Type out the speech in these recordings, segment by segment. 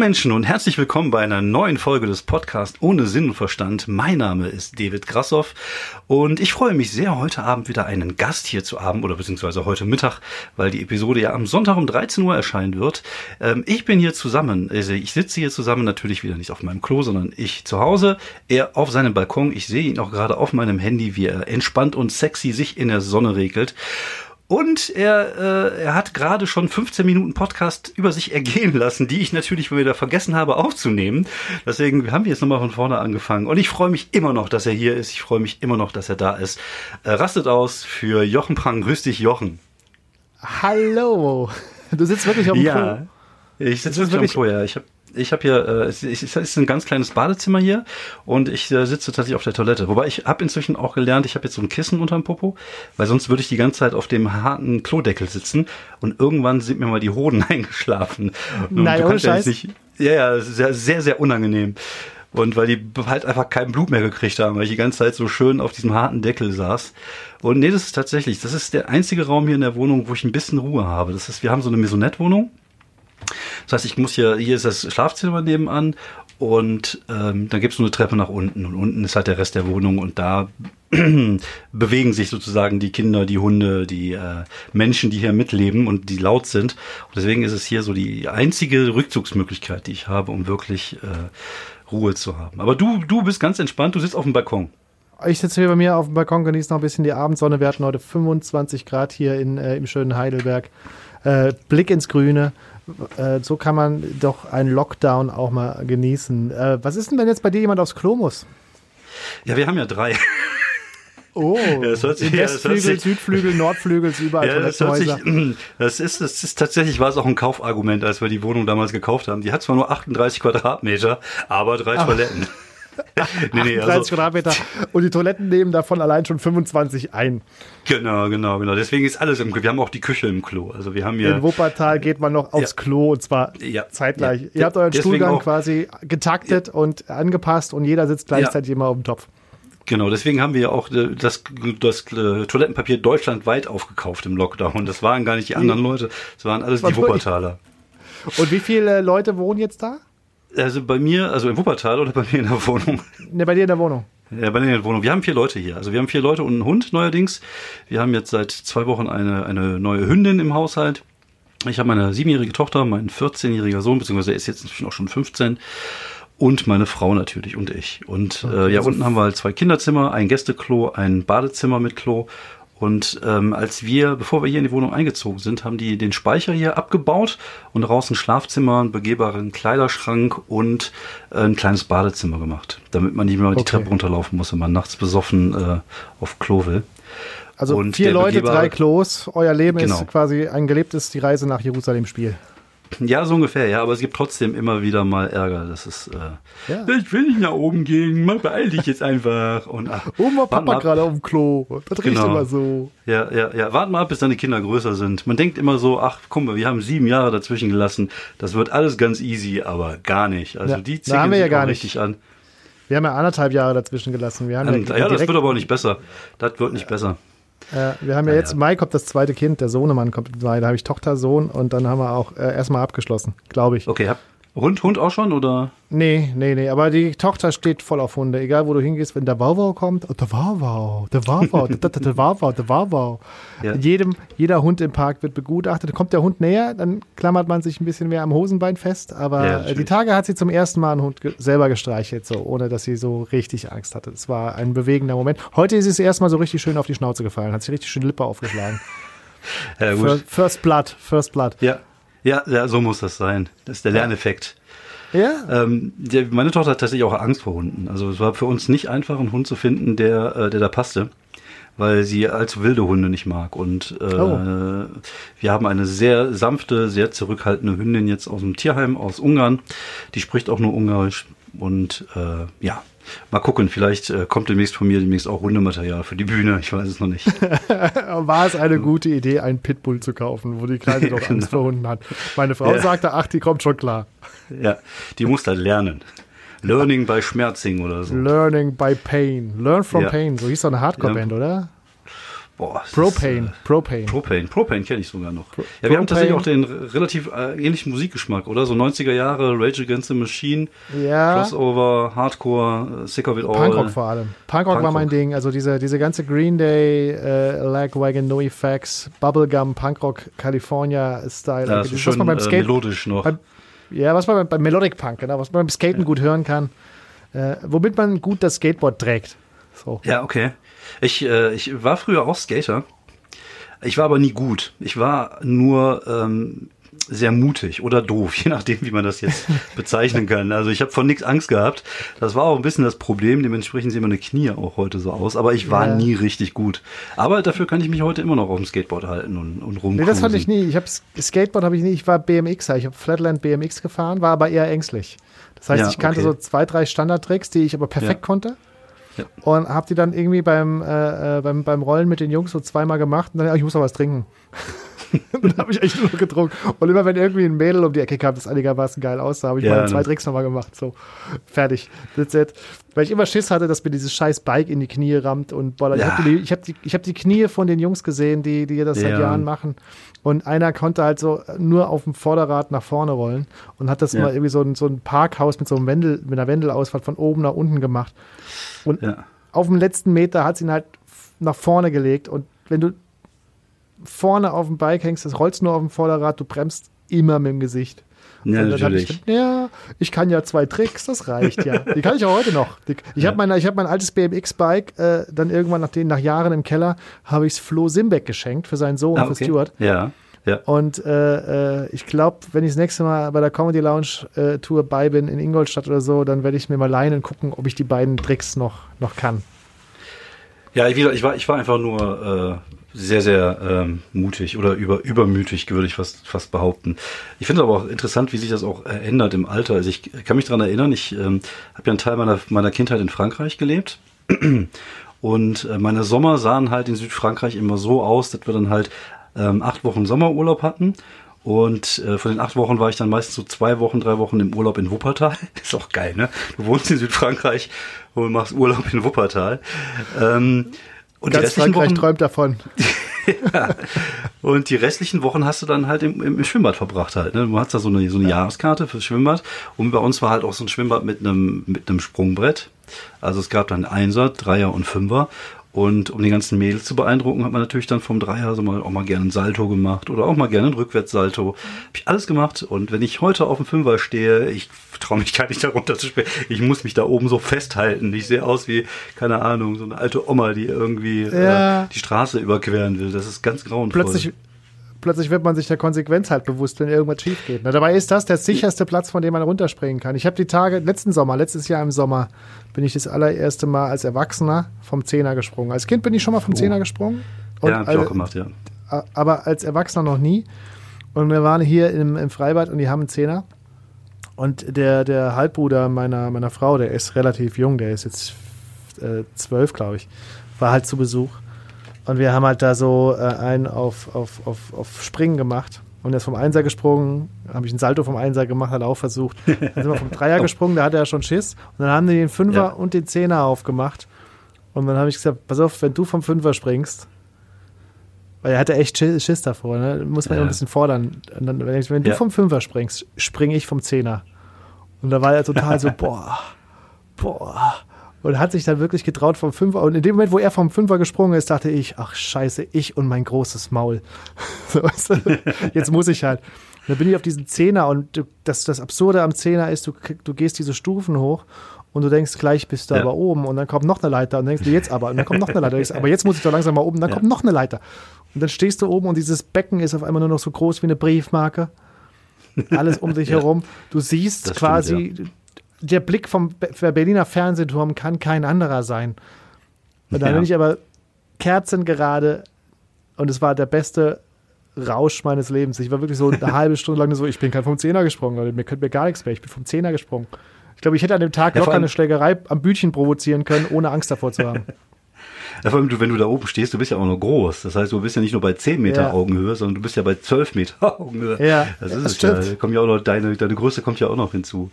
Menschen und herzlich willkommen bei einer neuen Folge des Podcasts Ohne Sinn und Verstand. Mein Name ist David Grassoff und ich freue mich sehr, heute Abend wieder einen Gast hier zu haben oder beziehungsweise heute Mittag, weil die Episode ja am Sonntag um 13 Uhr erscheinen wird. Ähm, ich bin hier zusammen, also ich sitze hier zusammen natürlich wieder nicht auf meinem Klo, sondern ich zu Hause, er auf seinem Balkon. Ich sehe ihn auch gerade auf meinem Handy, wie er entspannt und sexy sich in der Sonne regelt. Und er, äh, er hat gerade schon 15 Minuten Podcast über sich ergehen lassen, die ich natürlich wieder vergessen habe aufzunehmen. Deswegen haben wir jetzt nochmal von vorne angefangen. Und ich freue mich immer noch, dass er hier ist. Ich freue mich immer noch, dass er da ist. Äh, rastet aus für Jochen Prang. Grüß dich, Jochen. Hallo. Du sitzt wirklich auf dem ja, Klo. Ich sitze wirklich, dem Klo, ja. Ich habe ich habe hier, äh, es, es ist ein ganz kleines Badezimmer hier und ich äh, sitze tatsächlich auf der Toilette. Wobei ich habe inzwischen auch gelernt, ich habe jetzt so ein Kissen unterm Popo, weil sonst würde ich die ganze Zeit auf dem harten Klodeckel sitzen und irgendwann sind mir mal die Hoden eingeschlafen. Und Nein, ohne Scheiß. Ja, nicht, ja, ja, sehr, sehr, sehr unangenehm. Und weil die halt einfach kein Blut mehr gekriegt haben, weil ich die ganze Zeit so schön auf diesem harten Deckel saß. Und nee, das ist tatsächlich, das ist der einzige Raum hier in der Wohnung, wo ich ein bisschen Ruhe habe. Das ist, wir haben so eine Maisonette-Wohnung das heißt, ich muss hier, hier ist das Schlafzimmer nebenan und ähm, dann gibt es nur eine Treppe nach unten und unten ist halt der Rest der Wohnung und da bewegen sich sozusagen die Kinder, die Hunde, die äh, Menschen, die hier mitleben und die laut sind. Und deswegen ist es hier so die einzige Rückzugsmöglichkeit, die ich habe, um wirklich äh, Ruhe zu haben. Aber du, du bist ganz entspannt, du sitzt auf dem Balkon. Ich sitze hier bei mir auf dem Balkon, genieße noch ein bisschen die Abendsonne. Wir hatten heute 25 Grad hier in, äh, im schönen Heidelberg. Äh, Blick ins Grüne. Äh, so kann man doch einen Lockdown auch mal genießen. Äh, was ist denn, wenn jetzt bei dir jemand aufs Klo muss? Ja, wir haben ja drei. Oh, ja, sich, Westflügel, sich, Südflügel, Nordflügel, überall ja, das, hört sich, das ist, das ist tatsächlich war es auch ein Kaufargument, als wir die Wohnung damals gekauft haben. Die hat zwar nur 38 Quadratmeter, aber drei Ach. Toiletten. nee, nee, 30 also, Quadratmeter und die Toiletten nehmen davon allein schon 25 ein. Genau, genau, genau. Deswegen ist alles im Klo. Wir haben auch die Küche im Klo. Also wir haben ja. In Wuppertal geht man noch aufs ja. Klo und zwar ja. zeitgleich. Ja. Ihr habt euren Stuhlgang auch, quasi getaktet und angepasst und jeder sitzt gleichzeitig immer auf dem Topf. Genau, deswegen haben wir ja auch äh, das, das, äh, Toilettenpapier deutschlandweit aufgekauft im Lockdown. Das waren gar nicht die anderen Leute, das waren alles die Wuppertaler. Und wie viele Leute wohnen jetzt da? Also bei mir, also in Wuppertal oder bei mir in der Wohnung? Ne, bei dir in der Wohnung. Ja, bei dir in der Wohnung. Wir haben vier Leute hier. Also wir haben vier Leute und einen Hund neuerdings. Wir haben jetzt seit zwei Wochen eine, eine neue Hündin im Haushalt. Ich habe meine siebenjährige Tochter, mein 14-jähriger Sohn, beziehungsweise er ist jetzt inzwischen auch schon 15 und meine Frau natürlich und ich. Und äh, ja, unten haben wir halt zwei Kinderzimmer, ein Gästeklo, ein Badezimmer mit Klo und ähm, als wir, bevor wir hier in die Wohnung eingezogen sind, haben die den Speicher hier abgebaut und daraus ein Schlafzimmer, einen begehbaren Kleiderschrank und äh, ein kleines Badezimmer gemacht, damit man nicht mehr okay. die Treppe runterlaufen muss, wenn man nachts besoffen äh, auf Klo will. Also und vier Leute, drei Klos. Euer Leben genau. ist quasi ein gelebtes die Reise nach Jerusalem Spiel. Ja, so ungefähr, ja, aber es gibt trotzdem immer wieder mal Ärger. Das ist, äh, ja. ich will nicht nach oben gehen, beeil dich jetzt einfach. Und, ach, Oben war Papa gerade auf dem Klo. Das riecht genau. immer so. Ja, ja, ja. Warten mal ab, bis deine Kinder größer sind. Man denkt immer so, ach, guck mal, wir haben sieben Jahre dazwischen gelassen. Das wird alles ganz easy, aber gar nicht. Also ja, die ziehen sich ja richtig an. Wir haben ja anderthalb Jahre dazwischen gelassen. Wir haben ja, ja das wird aber auch nicht besser. Das wird nicht besser. Äh, wir haben ja, ja jetzt, Mai kommt das zweite Kind, der Sohnemann kommt da habe ich Tochter, Sohn und dann haben wir auch äh, erstmal abgeschlossen, glaube ich. Okay, hab, Hund, Hund auch schon oder? Nee, nee, nee, aber die Tochter steht voll auf Hunde. Egal wo du hingehst, wenn der Wauwau kommt, oh, der Wauwau, der Wauwau, der, der, der Wauwau, der Wauwau. Ja. Jedem, jeder Hund im Park wird begutachtet. Kommt der Hund näher, dann klammert man sich ein bisschen mehr am Hosenbein fest. Aber ja, die Tage hat sie zum ersten Mal einen Hund ge selber gestreichelt, so, ohne dass sie so richtig Angst hatte. Es war ein bewegender Moment. Heute ist sie das erste Mal so richtig schön auf die Schnauze gefallen, hat sich richtig schön Lippe aufgeschlagen. Ja, First Blood, First Blood. Ja, ja, ja, so muss das sein. Das ist der Lerneffekt. Ja. Ähm, der, meine Tochter hat tatsächlich auch Angst vor Hunden. Also es war für uns nicht einfach, einen Hund zu finden, der, äh, der da passte, weil sie allzu wilde Hunde nicht mag. Und äh, oh. wir haben eine sehr sanfte, sehr zurückhaltende Hündin jetzt aus dem Tierheim aus Ungarn. Die spricht auch nur Ungarisch. Und äh, ja, Mal gucken, vielleicht äh, kommt demnächst von mir demnächst auch Hundematerial für die Bühne. Ich weiß es noch nicht. War es eine gute Idee, einen Pitbull zu kaufen, wo die Kleine doch genau. Angst vor Hunden hat? Meine Frau ja. sagte, ach, die kommt schon klar. Ja, die muss halt lernen. Learning by Schmerzing oder so. Learning by Pain. Learn from ja. Pain. So hieß doch eine Hardcore-Band, ja. oder? Boah, Propane, ist, äh, Propane. Propane, Propane kenne ich sogar noch. Pro ja, wir haben tatsächlich auch den relativ äh, ähnlichen Musikgeschmack, oder? So 90er Jahre, Rage Against the Machine, ja. Crossover, Hardcore, äh, Sick of It All. Punkrock vor allem. Punkrock, Punkrock. war mein Ding. Also diese, diese ganze Green Day, äh, Lagwagon, No Effects, Bubblegum, Punkrock, California-Style. Das ist schon beim Skate, melodisch noch. Beim, ja, was man beim, beim Melodic Punk, genau, was man beim Skaten ja. gut hören kann. Äh, womit man gut das Skateboard trägt. So. Ja, okay. Ich, äh, ich war früher auch Skater. Ich war aber nie gut. Ich war nur ähm, sehr mutig oder doof, je nachdem, wie man das jetzt bezeichnen kann. Also ich habe von nichts Angst gehabt. Das war auch ein bisschen das Problem. Dementsprechend sehen meine Knie auch heute so aus. Aber ich war ja. nie richtig gut. Aber dafür kann ich mich heute immer noch auf dem Skateboard halten und, und rum. Nee, das fand ich nie. Ich habe Skateboard habe ich nie. Ich war BMXer. Ich habe Flatland BMX gefahren, war aber eher ängstlich. Das heißt, ja, ich kannte okay. so zwei, drei Standardtricks, die ich aber perfekt ja. konnte. Und habe die dann irgendwie beim, äh, äh, beim, beim Rollen mit den Jungs so zweimal gemacht und dann, ich muss noch was trinken. dann habe ich echt nur getrunken. Und immer wenn irgendwie ein Mädel um die Ecke kam, das einigermaßen geil aussah, habe ich ja, mal zwei Tricks nochmal gemacht. So, fertig. That's it. Weil ich immer Schiss hatte, dass mir dieses scheiß Bike in die Knie rammt. Und boah, ja. ich habe die, hab die, hab die Knie von den Jungs gesehen, die, die das seit Jahren machen. Und einer konnte halt so nur auf dem Vorderrad nach vorne rollen und hat das ja. mal irgendwie so ein, so ein Parkhaus mit so einem Wendel, mit einer Wendelausfahrt von oben nach unten gemacht. Und ja. auf dem letzten Meter hat sie ihn halt nach vorne gelegt. Und wenn du vorne auf dem Bike hängst, das rollst nur auf dem Vorderrad, du bremst immer mit dem Gesicht. Ja, natürlich. Ich, ja, ich kann ja zwei Tricks, das reicht ja. Die kann ich auch heute noch. Die, ich ja. habe mein, hab mein altes BMX-Bike äh, dann irgendwann nach, den, nach Jahren im Keller, habe ich es Flo Simbeck geschenkt für seinen Sohn, ah, okay. für Stuart. Ja. Ja. Und äh, äh, ich glaube, wenn ich das nächste Mal bei der Comedy Lounge äh, Tour bei bin in Ingolstadt oder so, dann werde ich mir mal leihen und gucken, ob ich die beiden Tricks noch, noch kann. Ja, ich, ich, war, ich war einfach nur äh, sehr, sehr ähm, mutig oder über, übermütig, würde ich fast, fast behaupten. Ich finde aber auch interessant, wie sich das auch ändert im Alter. Also ich kann mich daran erinnern, ich ähm, habe ja einen Teil meiner, meiner Kindheit in Frankreich gelebt. Und äh, meine Sommer sahen halt in Südfrankreich immer so aus, dass wir dann halt ähm, acht Wochen Sommerurlaub hatten. Und äh, von den acht Wochen war ich dann meistens so zwei Wochen, drei Wochen im Urlaub in Wuppertal. Ist auch geil, ne? Du wohnst in Südfrankreich und machst Urlaub in Wuppertal. Ähm, und Ganz Frankreich Wochen, träumt davon. ja. Und die restlichen Wochen hast du dann halt im, im Schwimmbad verbracht halt. Ne? Du hast da so eine, so eine Jahreskarte fürs Schwimmbad. Und bei uns war halt auch so ein Schwimmbad mit einem, mit einem Sprungbrett. Also es gab dann Einser, Dreier und Fünfer. Und um die ganzen Mädels zu beeindrucken, hat man natürlich dann vom Dreier so mal auch mal gerne ein Salto gemacht oder auch mal gerne ein Rückwärtssalto. Hab ich alles gemacht. Und wenn ich heute auf dem Fünfer stehe, ich traue mich gar nicht darunter zu spielen. Ich muss mich da oben so festhalten. Ich sehe aus wie, keine Ahnung, so eine alte Oma, die irgendwie ja. äh, die Straße überqueren will. Das ist ganz grauenvoll. Plötzlich, plötzlich wird man sich der Konsequenz halt bewusst, wenn irgendwas schief geht. Na, dabei ist das der sicherste Platz, von dem man runterspringen kann. Ich habe die Tage, letzten Sommer, letztes Jahr im Sommer, bin ich das allererste Mal als Erwachsener vom Zehner gesprungen. Als Kind bin ich schon mal vom oh. Zehner gesprungen. Und ja, hab ich auch gemacht, ja. Aber als Erwachsener noch nie. Und wir waren hier im, im Freibad und die haben einen Zehner. Und der, der Halbbruder meiner, meiner Frau, der ist relativ jung, der ist jetzt äh, zwölf, glaube ich, war halt zu Besuch. Und wir haben halt da so äh, einen auf, auf, auf, auf Springen gemacht. Und er ist vom Einser gesprungen, habe ich einen Salto vom Einser gemacht, hat er auch versucht. Dann sind wir vom Dreier gesprungen, da hatte er schon Schiss. Und dann haben die den Fünfer ja. und den Zehner aufgemacht. Und dann habe ich gesagt, pass auf, wenn du vom Fünfer springst, weil er hatte echt Schiss davor, ne? muss man ja. ein bisschen fordern. Dann, wenn, ich, wenn ja. du vom Fünfer springst, springe ich vom Zehner. Und da war er total so, boah, boah und hat sich dann wirklich getraut vom Fünfer. Und in dem Moment, wo er vom Fünfer gesprungen ist, dachte ich, ach scheiße, ich und mein großes Maul. so, weißt du? Jetzt muss ich halt. Und dann bin ich auf diesen Zehner und das, das Absurde am Zehner ist, du, du gehst diese Stufen hoch und du denkst, gleich bist du ja. aber oben und dann kommt noch eine Leiter und dann denkst du, jetzt aber, und dann kommt noch eine Leiter. Denkst, aber jetzt muss ich doch langsam mal oben, dann ja. kommt noch eine Leiter. Und dann stehst du oben und dieses Becken ist auf einmal nur noch so groß wie eine Briefmarke. Alles um dich ja. herum. Du siehst das quasi, stimmt, der Blick vom Berliner Fernsehturm kann kein anderer sein. Und dann ja. bin ich aber Kerzen gerade und es war der beste Rausch meines Lebens. Ich war wirklich so eine halbe Stunde lang so, ich bin kein vom Zehner gesprungen, Leute. mir könnte mir gar nichts mehr. Ich bin vom Zehner gesprungen. Ich glaube, ich hätte an dem Tag ja, locker eine Schlägerei am Bütchen provozieren können, ohne Angst davor zu haben. Ja, vor allem, wenn du da oben stehst, du bist ja auch noch groß. Das heißt, du bist ja nicht nur bei 10 Meter ja. Augenhöhe, sondern du bist ja bei 12 Meter Augenhöhe. Ja, das ist das es ja. Da kommt ja auch noch, deine, deine Größe kommt ja auch noch hinzu.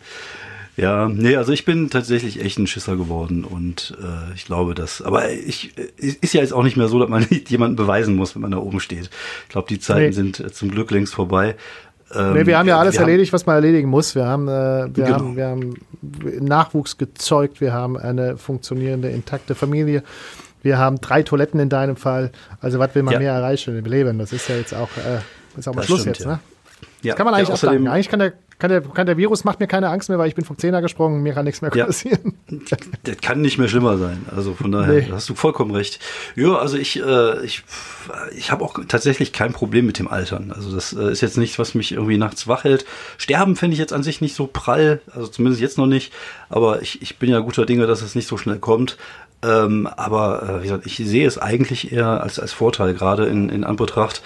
Ja, nee, also ich bin tatsächlich echt ein Schisser geworden und äh, ich glaube, dass, aber ich ist ja jetzt auch nicht mehr so, dass man jemanden beweisen muss, wenn man da oben steht. Ich glaube, die Zeiten nee. sind äh, zum Glück längst vorbei. Ähm, nee, wir haben ja alles erledigt, was man erledigen muss. Wir haben, äh, wir, genau. haben, wir haben Nachwuchs gezeugt, wir haben eine funktionierende, intakte Familie. Wir haben drei Toiletten in deinem Fall. Also was will man ja. mehr erreichen im Leben? Das ist ja jetzt auch, äh, ist auch mal das Schluss stimmt, jetzt. Ja. Ne? Ja. Das kann man eigentlich ja, abdanken. Eigentlich kann der, kann, der, kann der Virus macht mir keine Angst mehr, weil ich bin vom Zehner gesprungen, mir kann nichts mehr passieren. Ja. Das kann nicht mehr schlimmer sein. Also von daher nee. hast du vollkommen recht. Ja, also ich, äh, ich, ich habe auch tatsächlich kein Problem mit dem Altern. Also das äh, ist jetzt nichts, was mich irgendwie nachts wach hält. Sterben finde ich jetzt an sich nicht so prall, also zumindest jetzt noch nicht. Aber ich, ich bin ja guter Dinge, dass es nicht so schnell kommt. Ähm, aber äh, wie gesagt, ich sehe es eigentlich eher als, als Vorteil, gerade in, in Anbetracht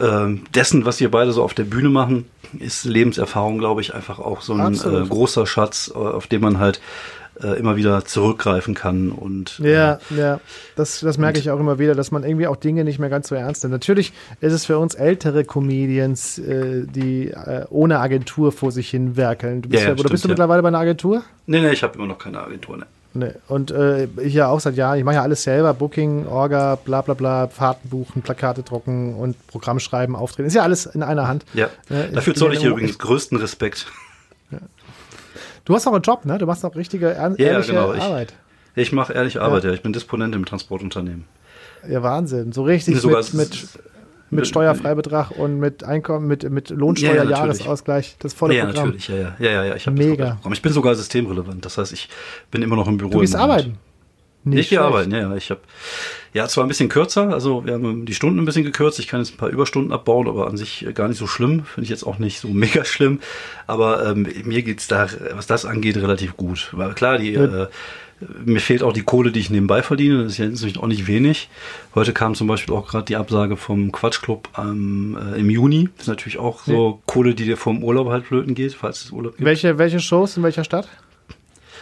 ähm, dessen, was wir beide so auf der Bühne machen, ist Lebenserfahrung, glaube ich, einfach auch so ein äh, großer Schatz, äh, auf den man halt äh, immer wieder zurückgreifen kann. Und, ja, äh, ja, das, das merke ich auch immer wieder, dass man irgendwie auch Dinge nicht mehr ganz so ernst nimmt. Natürlich ist es für uns ältere Comedians, äh, die äh, ohne Agentur vor sich hin werkeln. Du bist ja, ja, oder stimmt, bist du mittlerweile bei einer Agentur? Nee, nee, ich habe immer noch keine Agentur. Ne. Nee. Und äh, ich ja auch seit Jahren, ich mache ja alles selber, Booking, Orga, bla bla bla, Fahrten buchen, Plakate drucken und Programm schreiben, auftreten. Ist ja alles in einer Hand. Ja. Äh, Dafür zoll ich dir übrigens größten Respekt. Ja. Du hast auch einen Job, ne? Du machst auch richtige, ehrliche ja, genau. Arbeit. Ich, ich mache ehrliche Arbeit, ja. ja. Ich bin Disponent im Transportunternehmen. Ja, Wahnsinn. So richtig mit, mit mit Steuerfreibetrag und mit Einkommen, mit, mit Lohnsteuer-Jahresausgleich. das volle ja, Programm. natürlich, ja, ja, ja, ja, ja ich Mega. Ich bin sogar systemrelevant. Das heißt, ich bin immer noch im Büro. Du gehst arbeiten? Nicht ich gehe arbeiten, ja, ja. Ich habe ja zwar ein bisschen kürzer, also wir haben die Stunden ein bisschen gekürzt. Ich kann jetzt ein paar Überstunden abbauen, aber an sich gar nicht so schlimm. Finde ich jetzt auch nicht so mega schlimm. Aber ähm, mir geht's da, was das angeht, relativ gut. Weil klar, die ja. äh, mir fehlt auch die Kohle, die ich nebenbei verdiene. Das ist ja natürlich auch nicht wenig. Heute kam zum Beispiel auch gerade die Absage vom Quatschclub ähm, äh, im Juni. Das ist natürlich auch so ja. Kohle, die dir vom Urlaub halt flöten geht, falls es Urlaub gibt. Welche, welche Shows in welcher Stadt?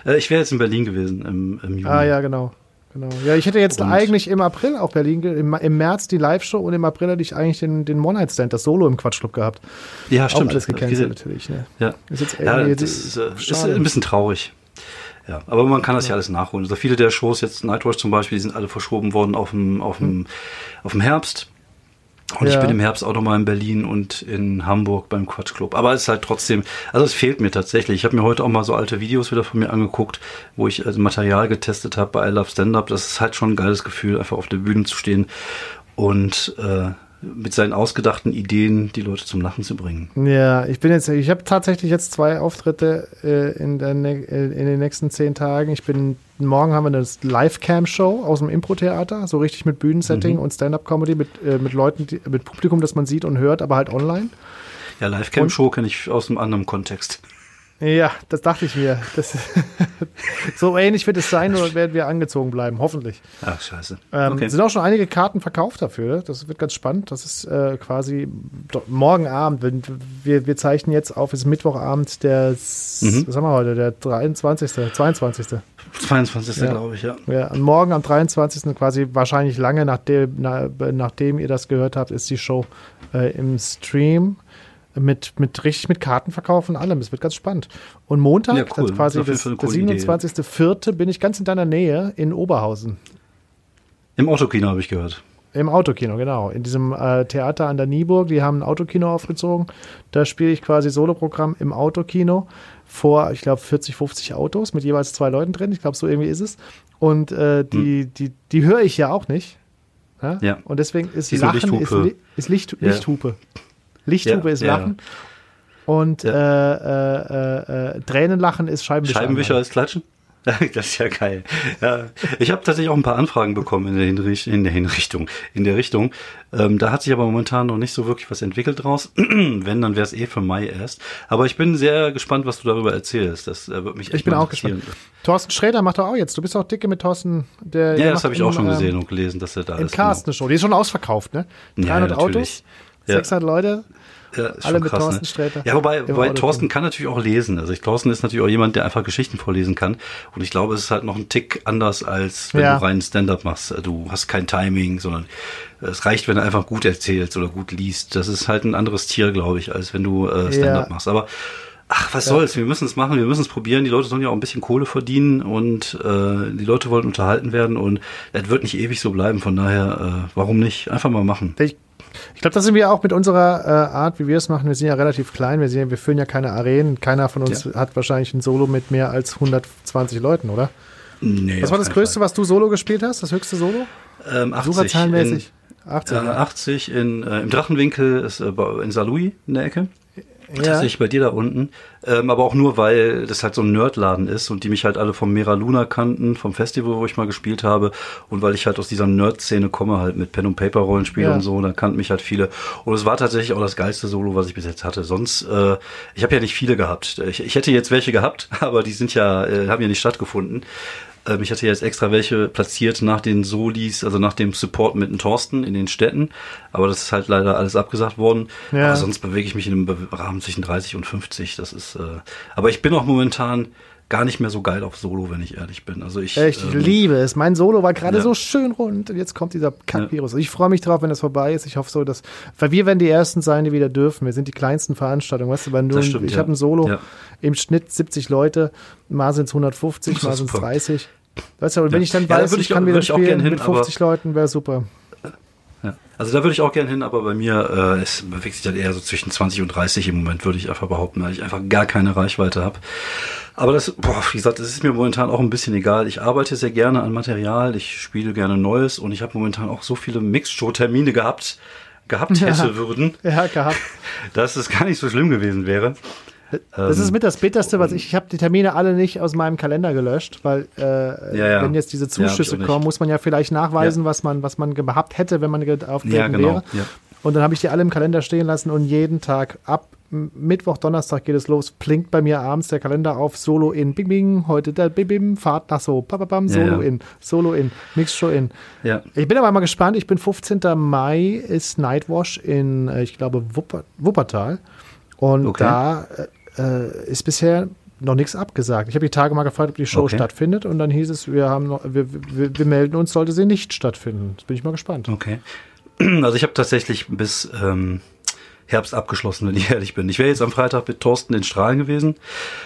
Äh, ich wäre jetzt in Berlin gewesen im, im Juni. Ah ja, genau. Genau. Ja, ich hätte jetzt und eigentlich im April auch Berlin, im, im März die Live-Show und im April hätte ich eigentlich den, den One-Night-Stand, das Solo im Quatschclub gehabt. Ja, stimmt. Auch alles gecancelt natürlich. Ne? Ja, ist jetzt ja das ist, äh, ist ein bisschen traurig. Ja, aber man kann das ja, alles nachholen. Also viele der Shows, jetzt Nightwatch zum Beispiel, die sind alle verschoben worden auf dem, auf dem, auf dem Herbst. Und ja. ich bin im Herbst auch nochmal in Berlin und in Hamburg beim Quatsch Club. Aber es ist halt trotzdem, also es fehlt mir tatsächlich. Ich habe mir heute auch mal so alte Videos wieder von mir angeguckt, wo ich also Material getestet habe bei I Love Stand Up. Das ist halt schon ein geiles Gefühl, einfach auf der Bühne zu stehen und äh, mit seinen ausgedachten Ideen die Leute zum Lachen zu bringen. Ja, ich bin jetzt, ich habe tatsächlich jetzt zwei Auftritte äh, in, der, äh, in den nächsten zehn Tagen. Ich bin, morgen haben wir eine Live-Cam-Show aus dem Impro-Theater, so richtig mit Bühnensetting mhm. und Stand-Up-Comedy mit, äh, mit Leuten, die, mit Publikum, das man sieht und hört, aber halt online. Ja, Live-Cam-Show kenne ich aus einem anderen Kontext. Ja, das dachte ich mir. Das, so ähnlich wird es sein, oder werden wir angezogen bleiben, hoffentlich. Ach, scheiße. Ähm, okay. Sind auch schon einige Karten verkauft dafür. Das wird ganz spannend. Das ist äh, quasi morgen Abend. Wenn, wir, wir zeichnen jetzt auf, es ist Mittwochabend, der, mhm. was haben wir heute, der 23., 22. 22. Ja. glaube ich, ja. ja. Und morgen am 23. quasi wahrscheinlich lange nachdem, na, nachdem ihr das gehört habt, ist die Show äh, im Stream mit, mit richtig mit Kartenverkauf und allem. Es wird ganz spannend. Und Montag, ja, cool. also quasi das, das 27.04. bin ich ganz in deiner Nähe in Oberhausen. Im Autokino habe ich gehört. Im Autokino, genau. In diesem äh, Theater an der Nieburg, die haben ein Autokino aufgezogen. Da spiele ich quasi Soloprogramm im Autokino vor, ich glaube, 40, 50 Autos mit jeweils zwei Leuten drin. Ich glaube, so irgendwie ist es. Und äh, die, hm. die, die höre ich ja auch nicht. Ja? ja. Und deswegen ist die Lachen ist, ist Licht, ja. Lichthupe. Lichthupe ja, ist Lachen. Und äh, äh, äh, Tränenlachen ist Scheibenwischer. Scheibenwischer ist Klatschen? Das ist ja geil. Ja, ich habe tatsächlich auch ein paar Anfragen bekommen in der, Hinricht in der Hinrichtung, in der Richtung. Ähm, da hat sich aber momentan noch nicht so wirklich was entwickelt draus. Wenn, dann wäre es eh für Mai erst. Aber ich bin sehr gespannt, was du darüber erzählst. Das äh, wird mich echt Ich bin auch gespannt. Thorsten Schräder macht doch auch jetzt. Du bist auch dicke mit Thorsten. Der, ja, das habe ich auch schon gesehen und gelesen, dass er da ist. Im Cast eine Show. Die ist schon ausverkauft, ne? 300 ja, Autos, 600 Leute. Ja, Alle mit krass, Thorsten ne? Sträter. Ja, wobei, wobei Thorsten kann natürlich auch lesen. Also ich, Thorsten ist natürlich auch jemand, der einfach Geschichten vorlesen kann. Und ich glaube, es ist halt noch ein Tick anders, als wenn ja. du rein Stand-up machst. Du hast kein Timing, sondern es reicht, wenn du einfach gut erzählst oder gut liest. Das ist halt ein anderes Tier, glaube ich, als wenn du äh, Stand-up ja. machst. Aber Ach, was ja. soll's, wir müssen es machen, wir müssen es probieren. Die Leute sollen ja auch ein bisschen Kohle verdienen und äh, die Leute wollen unterhalten werden und es wird nicht ewig so bleiben. Von daher, äh, warum nicht? Einfach mal machen. Ich, ich glaube, das sind wir auch mit unserer äh, Art, wie wir es machen. Wir sind ja relativ klein, wir, sind, wir führen ja keine Arenen. Keiner von uns ja. hat wahrscheinlich ein Solo mit mehr als 120 Leuten, oder? Nee, was war das Größte, Fall. was du Solo gespielt hast? Das höchste Solo? Ähm, 80. In, 80, äh, 80 in, äh, im Drachenwinkel ist äh, in Saarlouis in der Ecke. Ja. Tatsächlich bei dir da unten. Ähm, aber auch nur, weil das halt so ein Nerdladen ist und die mich halt alle vom Mera Luna kannten, vom Festival, wo ich mal gespielt habe. Und weil ich halt aus dieser Nerd-Szene komme, halt mit Pen- und Paper-Rollenspiel ja. und so, da kannten mich halt viele. Und es war tatsächlich auch das geilste Solo, was ich bis jetzt hatte. Sonst, äh, ich habe ja nicht viele gehabt. Ich, ich hätte jetzt welche gehabt, aber die sind ja, äh, haben ja nicht stattgefunden. Ähm, ich hatte jetzt extra welche platziert nach den Solis, also nach dem Support mit dem Thorsten in den Städten. Aber das ist halt leider alles abgesagt worden. Ja. Aber sonst bewege ich mich in einem Rahmen zwischen 30 und 50. Das ist, äh, aber ich bin auch momentan gar nicht mehr so geil auf Solo, wenn ich ehrlich bin. Also ich, ich ähm, liebe es. Mein Solo war gerade ja. so schön rund und jetzt kommt dieser Kackvirus. Ja. Ich freue mich drauf, wenn das vorbei ist. Ich hoffe so, dass, weil wir werden die ersten sein, die wieder dürfen. Wir sind die kleinsten Veranstaltungen. Weißt du, wenn du, stimmt, ich ja. habe ein Solo im Schnitt 70 Leute, mal sind es 150, mal sind es 30. Weißt du, wenn ich dann weiß, ich, ich, kann wieder spielen hin, mit 50 Leuten, wäre super. Ja. Also da würde ich auch gerne hin, aber bei mir äh, es bewegt sich halt eher so zwischen 20 und 30 im Moment, würde ich einfach behaupten, weil ich einfach gar keine Reichweite habe. Aber das, boah, wie gesagt, das ist mir momentan auch ein bisschen egal. Ich arbeite sehr gerne an Material, ich spiele gerne Neues und ich habe momentan auch so viele Mixed-Show-Termine gehabt, gehabt hätte ja. würden. Ja, gehabt. Dass es gar nicht so schlimm gewesen wäre. Das ist ähm, mit das Bitterste, was ich, ich habe die Termine alle nicht aus meinem Kalender gelöscht, weil äh, ja, ja. wenn jetzt diese Zuschüsse ja, kommen, muss man ja vielleicht nachweisen, was man, was man gehabt hätte, wenn man auftreten ja, genau. wäre. Und dann habe ich die alle im Kalender stehen lassen und jeden Tag ab Mittwoch, Donnerstag geht es los, blinkt bei mir abends der Kalender auf, Solo in, bing bing, heute der bim bim, Fahrt nach so, bababam, Solo in, Solo in, Mixshow in. Ja. Ich bin aber mal gespannt, ich bin 15. Mai ist Nightwash in, äh, ich glaube, Wupper, Wuppertal. Und okay. da äh, ist bisher noch nichts abgesagt. Ich habe die Tage mal gefragt, ob die Show okay. stattfindet und dann hieß es, wir haben noch, wir, wir, wir, melden uns, sollte sie nicht stattfinden. Jetzt bin ich mal gespannt. Okay. Also ich habe tatsächlich bis ähm, Herbst abgeschlossen, wenn ich ehrlich bin. Ich wäre jetzt am Freitag mit Thorsten in Strahlen gewesen.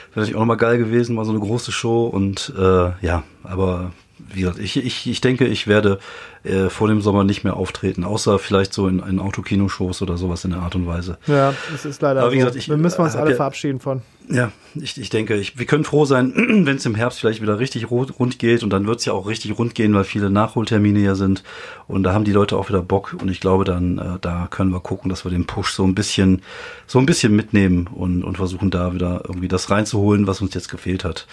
Wäre natürlich auch nochmal geil gewesen, war so eine große Show und äh, ja, aber wie gesagt, ich, ich, ich denke, ich werde äh, vor dem Sommer nicht mehr auftreten, außer vielleicht so in, in Autokinoshows oder sowas in der Art und Weise. Ja, das ist leider Aber wie so. gesagt, ich, Wir müssen uns alle ja, verabschieden von. Ja, ich, ich denke, ich, wir können froh sein, wenn es im Herbst vielleicht wieder richtig rund geht und dann wird es ja auch richtig rund gehen, weil viele Nachholtermine ja sind und da haben die Leute auch wieder Bock und ich glaube dann, äh, da können wir gucken, dass wir den Push so ein bisschen, so ein bisschen mitnehmen und, und versuchen da wieder irgendwie das reinzuholen, was uns jetzt gefehlt hat.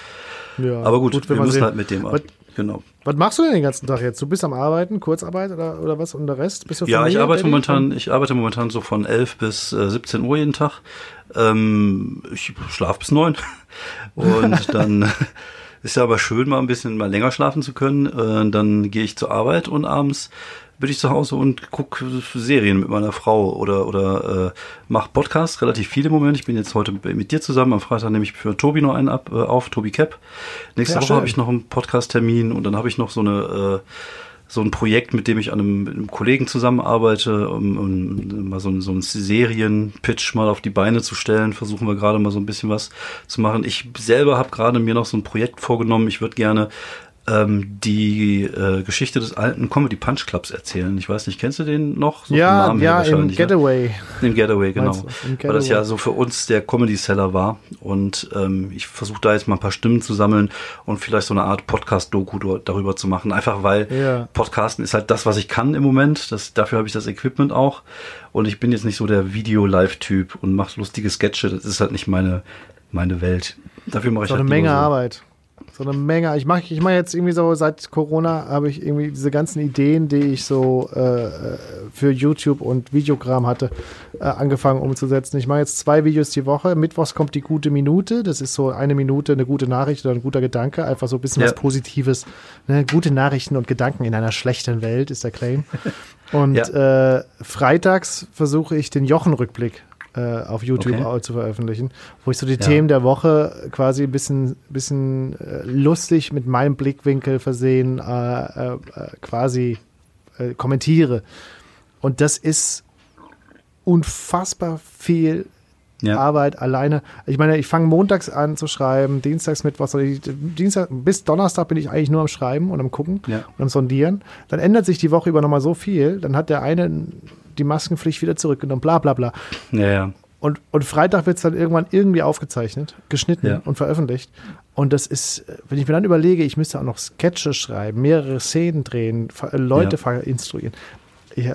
Ja, Aber gut, gut wir müssen sehen. halt mit dem. Was, genau. Was machst du denn den ganzen Tag jetzt? Du bist am Arbeiten, Kurzarbeit oder, oder was und der Rest? Bist du ja, ich arbeite momentan, ich arbeite momentan so von 11 bis äh, 17 Uhr jeden Tag. Ähm, ich schlafe bis 9 und dann ist ja aber schön, mal ein bisschen mal länger schlafen zu können. Äh, dann gehe ich zur Arbeit und abends bin ich zu Hause und gucke Serien mit meiner Frau oder oder äh, mache Podcasts, relativ viele im Moment. Ich bin jetzt heute mit dir zusammen. Am Freitag nehme ich für Tobi noch einen ab, äh, auf, Tobi Cap. Nächste ja, Woche habe ich noch einen Podcast-Termin und dann habe ich noch so eine äh, so ein Projekt, mit dem ich an einem, einem Kollegen zusammenarbeite, um, um mal so, so einen Serienpitch mal auf die Beine zu stellen. Versuchen wir gerade mal so ein bisschen was zu machen. Ich selber habe gerade mir noch so ein Projekt vorgenommen. Ich würde gerne ähm, die äh, Geschichte des alten Comedy Punch Clubs erzählen. Ich weiß nicht, kennst du den noch? So ja, ja, im Getaway. Ja? Im Getaway, genau. Im Getaway. Weil das ja so für uns der Comedy-Seller war. Und ähm, ich versuche da jetzt mal ein paar Stimmen zu sammeln und vielleicht so eine Art Podcast-Doku darüber zu machen. Einfach weil ja. Podcasten ist halt das, was ich kann im Moment. Das, dafür habe ich das Equipment auch. Und ich bin jetzt nicht so der Video-Live-Typ und mache lustige Sketche. Das ist halt nicht meine, meine Welt. Dafür mache ich halt eine Menge so. Arbeit. So eine Menge. Ich mache ich mach jetzt irgendwie so, seit Corona habe ich irgendwie diese ganzen Ideen, die ich so äh, für YouTube und Videogramm hatte, äh, angefangen umzusetzen. Ich mache jetzt zwei Videos die Woche. Mittwochs kommt die gute Minute. Das ist so eine Minute, eine gute Nachricht oder ein guter Gedanke. Einfach so ein bisschen ja. was Positives. Ne? Gute Nachrichten und Gedanken in einer schlechten Welt ist der Claim. Und ja. äh, freitags versuche ich den Jochen-Rückblick äh, auf YouTube okay. zu veröffentlichen, wo ich so die ja. Themen der Woche quasi ein bisschen, bisschen äh, lustig mit meinem Blickwinkel versehen äh, äh quasi kommentiere. Und das ist unfassbar viel ja. Arbeit alleine. Ich meine, ich fange montags an zu schreiben, dienstags, mittwochs, Dienstag bis Donnerstag bin ich eigentlich nur am Schreiben und am Gucken ja. und am Sondieren. Dann ändert sich die Woche über nochmal so viel. Dann hat der eine die Maskenpflicht wieder zurückgenommen, bla bla bla. Ja, ja. Und, und Freitag wird es dann irgendwann irgendwie aufgezeichnet, geschnitten ja. und veröffentlicht. Und das ist, wenn ich mir dann überlege, ich müsste auch noch Sketche schreiben, mehrere Szenen drehen, Leute ja. instruieren. Ich,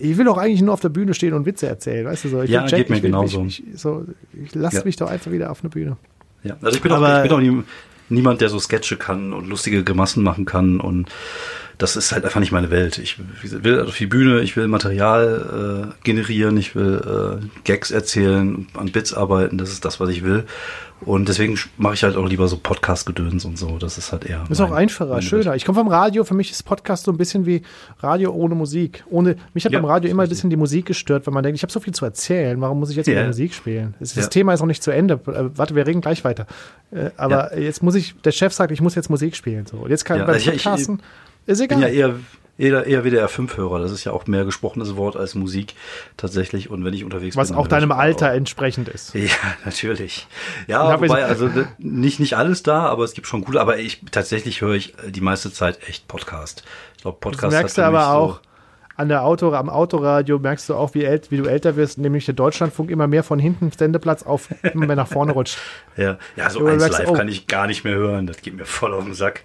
ich will doch eigentlich nur auf der Bühne stehen und Witze erzählen, weißt du so. Ich ja, geht mir genauso. Ich, ich, so, ich lasse ja. mich doch einfach wieder auf eine Bühne. Ja, also ich bin Aber, auch, ich bin auch nie, niemand, der so Sketche kann und lustige Grimassen machen kann und das ist halt einfach nicht meine Welt. Ich will auf die Bühne, ich will Material äh, generieren, ich will äh, Gags erzählen, an Bits arbeiten, das ist das, was ich will. Und deswegen mache ich halt auch lieber so Podcast-Gedöns und so. Das ist halt eher. Ist auch einfacher, schöner. Ich komme vom Radio. Für mich ist Podcast so ein bisschen wie Radio ohne Musik. Ohne, mich hat ja, beim Radio immer ein bisschen die Musik gestört, weil man denkt, ich habe so viel zu erzählen. Warum muss ich jetzt ja. wieder Musik spielen? Das, ja. Thema ist noch nicht zu Ende. Äh, warte, wir reden gleich weiter. Äh, aber jetzt muss ich, der Chef sagt, ich muss jetzt Musik spielen. So. Und jetzt kann ja, beim Podcasten. Ich, ich, ist egal. bin ja eher, eher, eher wie der R5-Hörer. Das ist ja auch mehr gesprochenes Wort als Musik tatsächlich. Und wenn ich unterwegs Was bin. Was auch deinem Alter auch. entsprechend ist. Ja, natürlich. Ja, wobei, also nicht, nicht alles da, aber es gibt schon coole. Aber ich tatsächlich höre ich die meiste Zeit echt Podcast. Ich glaube, Podcast das merkst du aber auch. an der Auto, am Autoradio merkst du auch, wie, ält, wie du älter wirst, nämlich der Deutschlandfunk immer mehr von hinten Sendeplatz auf immer mehr nach vorne rutscht. ja, ja, so eins live oh. kann ich gar nicht mehr hören. Das geht mir voll auf den Sack.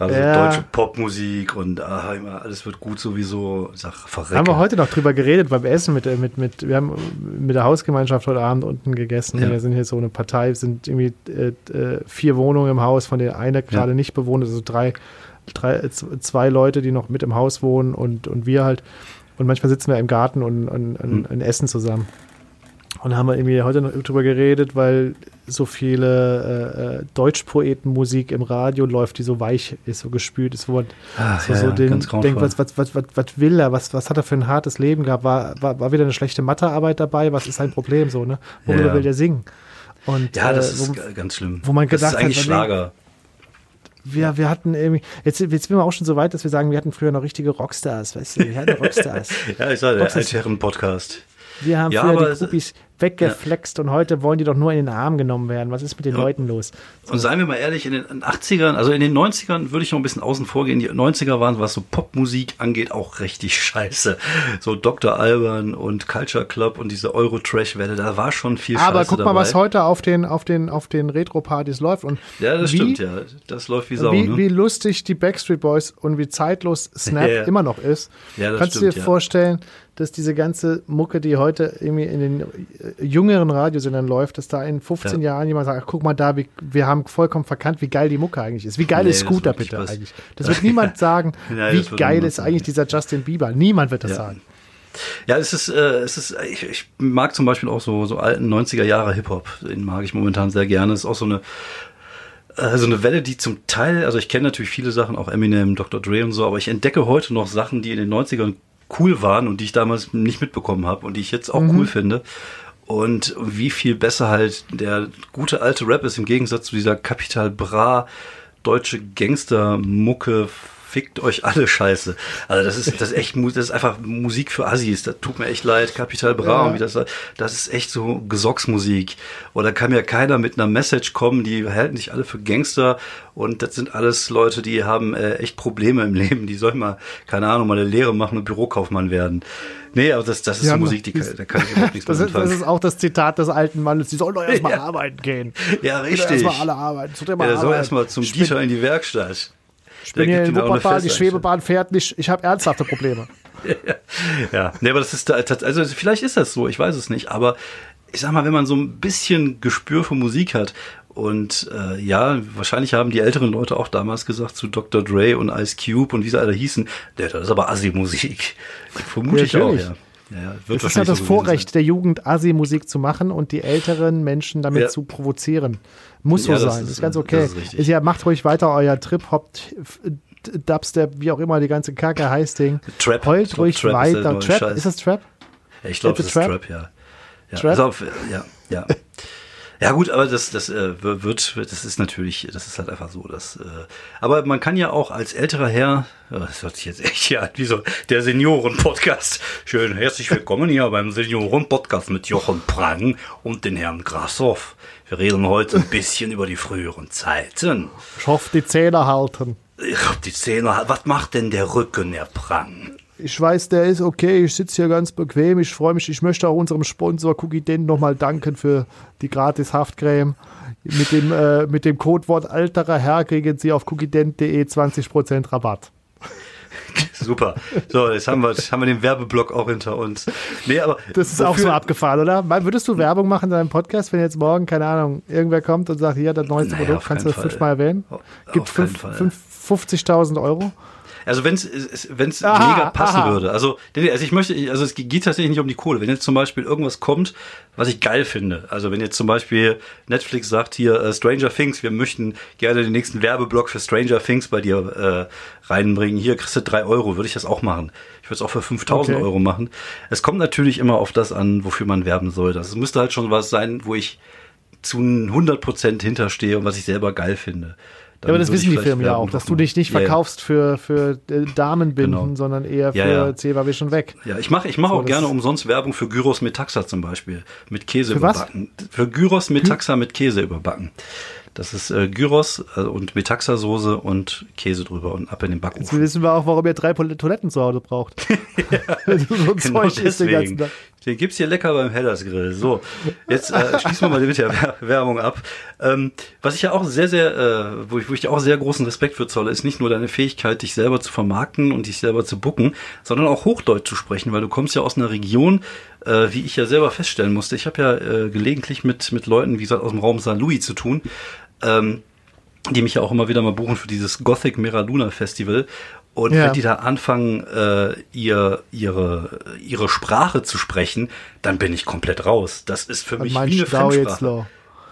Gerade ja. so deutsche Popmusik und ah, immer, alles wird gut sowieso. Sag, verrecke. Haben wir heute noch drüber geredet beim Essen mit, mit, mit, wir haben mit der Hausgemeinschaft heute Abend unten gegessen. Ja. Wir sind hier so eine Partei, sind irgendwie äh, äh vier Wohnungen im Haus, von denen eine gerade ja. nicht bewohnt ist, also drei, drei, zwei Leute, die noch mit im Haus wohnen und, und wir halt. Und manchmal sitzen wir im Garten und, und, und, und essen zusammen. Und haben wir irgendwie heute noch drüber geredet, weil so viele äh, äh, Deutschpoetenmusik im Radio läuft, die so weich ist, so gespült ist, wo man Ach, so, ja, so den denkt, was, was, was, was, was will er, was, was hat er für ein hartes Leben gehabt? War, war, war wieder eine schlechte Mathearbeit dabei? Was ist sein Problem so, ne? Worüber ja. will der singen? Und, ja, das äh, wo, ist ganz schlimm. Wo man das gedacht ist eigentlich hat, Schlager. Wir, wir hatten irgendwie, jetzt, jetzt sind wir auch schon so weit, dass wir sagen, wir hatten früher noch richtige Rockstars, weißt du, wir hatten Rockstars. ja, ich sage, der Altherren-Podcast. Wir haben ja, früher die Groupies weggeflext ja. und heute wollen die doch nur in den Arm genommen werden. Was ist mit den ja. Leuten los? So. Und seien wir mal ehrlich, in den 80ern, also in den 90ern würde ich noch ein bisschen außen vor gehen. Die 90er waren, was so Popmusik angeht, auch richtig scheiße. So Dr. Alban und Culture Club und diese Euro-Trash-Welle, da war schon viel Aber Scheiße Aber guck mal, dabei. was heute auf den, auf den, auf den Retro-Partys läuft. Und ja, das wie, stimmt, ja. Das läuft wie Sau. Wie, ne? wie lustig die Backstreet Boys und wie zeitlos Snap ja. immer noch ist. Ja, das Kannst stimmt, du dir vorstellen, dass diese ganze Mucke, die heute irgendwie in den äh, jüngeren Radiosendern läuft, dass da in 15 ja. Jahren jemand sagt, ach, guck mal da, wie, wir haben vollkommen verkannt, wie geil die Mucke eigentlich ist. Wie geil nee, ist Scooter bitte was. eigentlich? Das wird niemand sagen, ja, wie geil ist eigentlich dieser Justin Bieber. Niemand wird das ja. sagen. Ja, es ist, äh, es ist, ich, ich mag zum Beispiel auch so, so alten 90er Jahre Hip-Hop. Den mag ich momentan sehr gerne. Es ist auch so eine, äh, so eine Welle, die zum Teil, also ich kenne natürlich viele Sachen, auch Eminem, Dr. Dre und so, aber ich entdecke heute noch Sachen, die in den 90ern cool waren und die ich damals nicht mitbekommen habe und die ich jetzt auch mhm. cool finde. Und wie viel besser halt der gute alte Rap ist im Gegensatz zu dieser Capital Bra deutsche Gangster-Mucke fickt euch alle Scheiße. Also das ist das ist echt das ist einfach Musik für Assis. Das tut mir echt leid. Capital Bra ja. wie das das ist echt so Gesocksmusik. Oder kann mir keiner mit einer Message kommen, die halten sich alle für Gangster und das sind alles Leute, die haben äh, echt Probleme im Leben. Die sollen mal keine Ahnung mal eine Lehre machen und Bürokaufmann werden. Nee, aber das, das ist ja, Musik, die, da kann ich überhaupt nichts das, ist, das ist auch das Zitat des alten Mannes, die sollen doch erstmal ja. arbeiten gehen. Ja, richtig. Erstmal alle arbeiten. Ja, der soll erstmal zum Dieter in die Werkstatt. Ich bin hier in Wuppertal, die Schwebebahn fährt nicht, ich habe ernsthafte Probleme. ja, ja, nee, aber das ist, also vielleicht ist das so, ich weiß es nicht, aber ich sag mal, wenn man so ein bisschen Gespür für Musik hat und äh, ja, wahrscheinlich haben die älteren Leute auch damals gesagt zu Dr. Dre und Ice Cube und wie sie alle hießen, das ist aber Assi-Musik. Vermute ja, ich auch, ja. Ja, es ist ja das so Vorrecht der Jugend, Asi-Musik zu machen und die älteren Menschen damit ja. zu provozieren. Muss so ja, das sein. Ist, ist ganz okay. Ist, ist ja, macht ruhig weiter euer Trip-Hop, Dubstep, wie auch immer die ganze Kacke heißt Ding. Trap. Heult ruhig Trap weiter. Ist Trap? Ist das Trap? Ich glaube, das ist Trap, Trap ja. Ja, Trap? Also, ja, ja. Ja gut, aber das, das äh, wird, das ist natürlich, das ist halt einfach so. Dass, äh, aber man kann ja auch als älterer Herr, äh, das hört sich jetzt echt hier an, wie so der Senioren-Podcast. Schön, herzlich willkommen hier beim Senioren-Podcast mit Jochen Prang und den Herrn Grassoff. Wir reden heute ein bisschen über die früheren Zeiten. Ich hoffe, die Zähne halten. Ich hab die Zähne, was macht denn der Rücken, Herr Prang? Ich weiß, der ist okay. Ich sitze hier ganz bequem. Ich freue mich. Ich möchte auch unserem Sponsor Cookie Den nochmal danken für die gratis Haftcreme. Mit dem, äh, mit dem Codewort alterer Herr kriegen Sie auf cookiedent.de 20% Rabatt. Super. So, jetzt haben wir, haben wir den Werbeblock auch hinter uns. Nee, aber das ist auch so abgefahren, oder? Würdest du Werbung machen in deinem Podcast, wenn jetzt morgen, keine Ahnung, irgendwer kommt und sagt, hier, das neueste naja, Produkt, kannst du das fünfmal erwähnen? Gibt 50.000 Euro? Also wenn es wenn aha, mega passen aha. würde. Also, also ich möchte, also es geht tatsächlich nicht um die Kohle. Wenn jetzt zum Beispiel irgendwas kommt, was ich geil finde. Also wenn jetzt zum Beispiel Netflix sagt hier uh, Stranger Things, wir möchten gerne den nächsten Werbeblock für Stranger Things bei dir äh, reinbringen. Hier kriegst du drei Euro, würde ich das auch machen. Ich würde es auch für 5000 okay. Euro machen. Es kommt natürlich immer auf das an, wofür man werben soll. Das müsste halt schon was sein, wo ich zu 100 Prozent hinterstehe und was ich selber geil finde. Ja, aber das wissen die Firmen ja auch, dass du dich nicht verkaufst für, für äh, Damenbinden, genau. sondern eher für ja, ja. wir schon weg. Ja, ich mache ich mach so, auch gerne umsonst Werbung für Gyros Metaxa zum Beispiel. Mit Käse für überbacken. Was? Für Gyros Metaxa hm? mit Käse überbacken. Das ist äh, Gyros äh, und Metaxa-Soße und Käse drüber und ab in den Backofen. Jetzt wissen wir auch, warum ihr drei Toiletten zu Hause braucht. ja, so genau Zeug deswegen. Den ganzen Tag. Den gibt's hier lecker beim Hellers Grill. So, jetzt äh, schließen wir mal mit der Werbung ab. Ähm, was ich ja auch sehr, sehr, äh, wo ich, wo ich dir auch sehr großen Respekt für zolle, ist nicht nur deine Fähigkeit, dich selber zu vermarkten und dich selber zu bucken, sondern auch Hochdeutsch zu sprechen, weil du kommst ja aus einer Region, äh, wie ich ja selber feststellen musste. Ich habe ja äh, gelegentlich mit mit Leuten, wie gesagt, aus dem Raum St. Louis zu tun. Ähm, die mich ja auch immer wieder mal buchen für dieses Gothic Meraduna Festival. Und ja. wenn die da anfangen, äh, ihr, ihre, ihre Sprache zu sprechen, dann bin ich komplett raus. Das ist für mich wie eine Fremdsprache.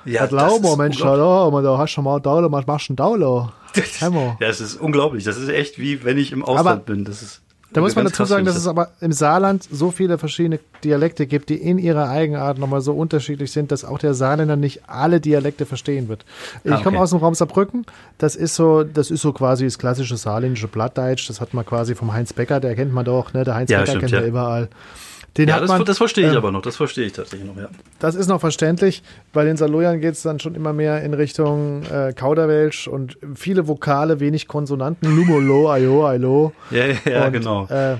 Ja, das ist Mensch, hallo, da hast du mal Daulo, machst du denn Daulo? ja, das ist unglaublich. Das ist echt wie wenn ich im Ausland aber, bin. Das ist da muss man dazu sagen, dass es aber im Saarland so viele verschiedene Dialekte gibt, die in ihrer Eigenart nochmal so unterschiedlich sind, dass auch der Saarländer nicht alle Dialekte verstehen wird. Ich ah, okay. komme aus dem Raum Saarbrücken. Das ist so, das ist so quasi das klassische saarländische Blattdeutsch. Das hat man quasi vom Heinz Becker, der kennt man doch, ne? Der Heinz ja, Becker stimmt, kennt ja. man überall. Den ja, das, man, das, verstehe ich äh, aber noch, das verstehe ich tatsächlich noch, ja. Das ist noch verständlich. Bei den Saloyan geht es dann schon immer mehr in Richtung äh, Kauderwelsch und viele Vokale, wenig Konsonanten. Lumolo, ayo, ayo. Ja, ja, ja und, genau. Äh,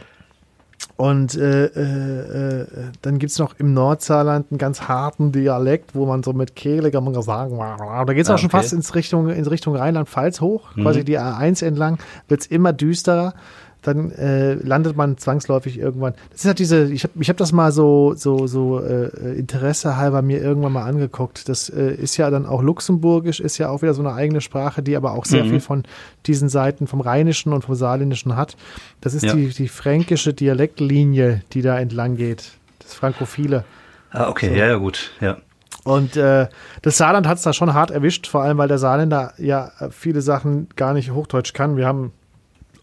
und äh, äh, äh dann gibt es noch im Nordsaarland einen ganz harten Dialekt, wo man so mit Kehle kann man sagen, da geht es auch ah, schon fast ins Richtung, in Richtung Rheinland-Pfalz hoch, mhm. quasi die A1 entlang, wird es immer düsterer dann äh, landet man zwangsläufig irgendwann. Das ist halt diese, ich habe ich hab das mal so, so, so äh, Interesse halber mir irgendwann mal angeguckt. Das äh, ist ja dann auch Luxemburgisch, ist ja auch wieder so eine eigene Sprache, die aber auch sehr mhm. viel von diesen Seiten vom Rheinischen und vom Saarländischen hat. Das ist ja. die, die fränkische Dialektlinie, die da entlang geht. Das Frankophile. Ah, okay, so. ja, ja, gut, ja. Und äh, das Saarland hat es da schon hart erwischt, vor allem weil der Saarländer ja viele Sachen gar nicht Hochdeutsch kann. Wir haben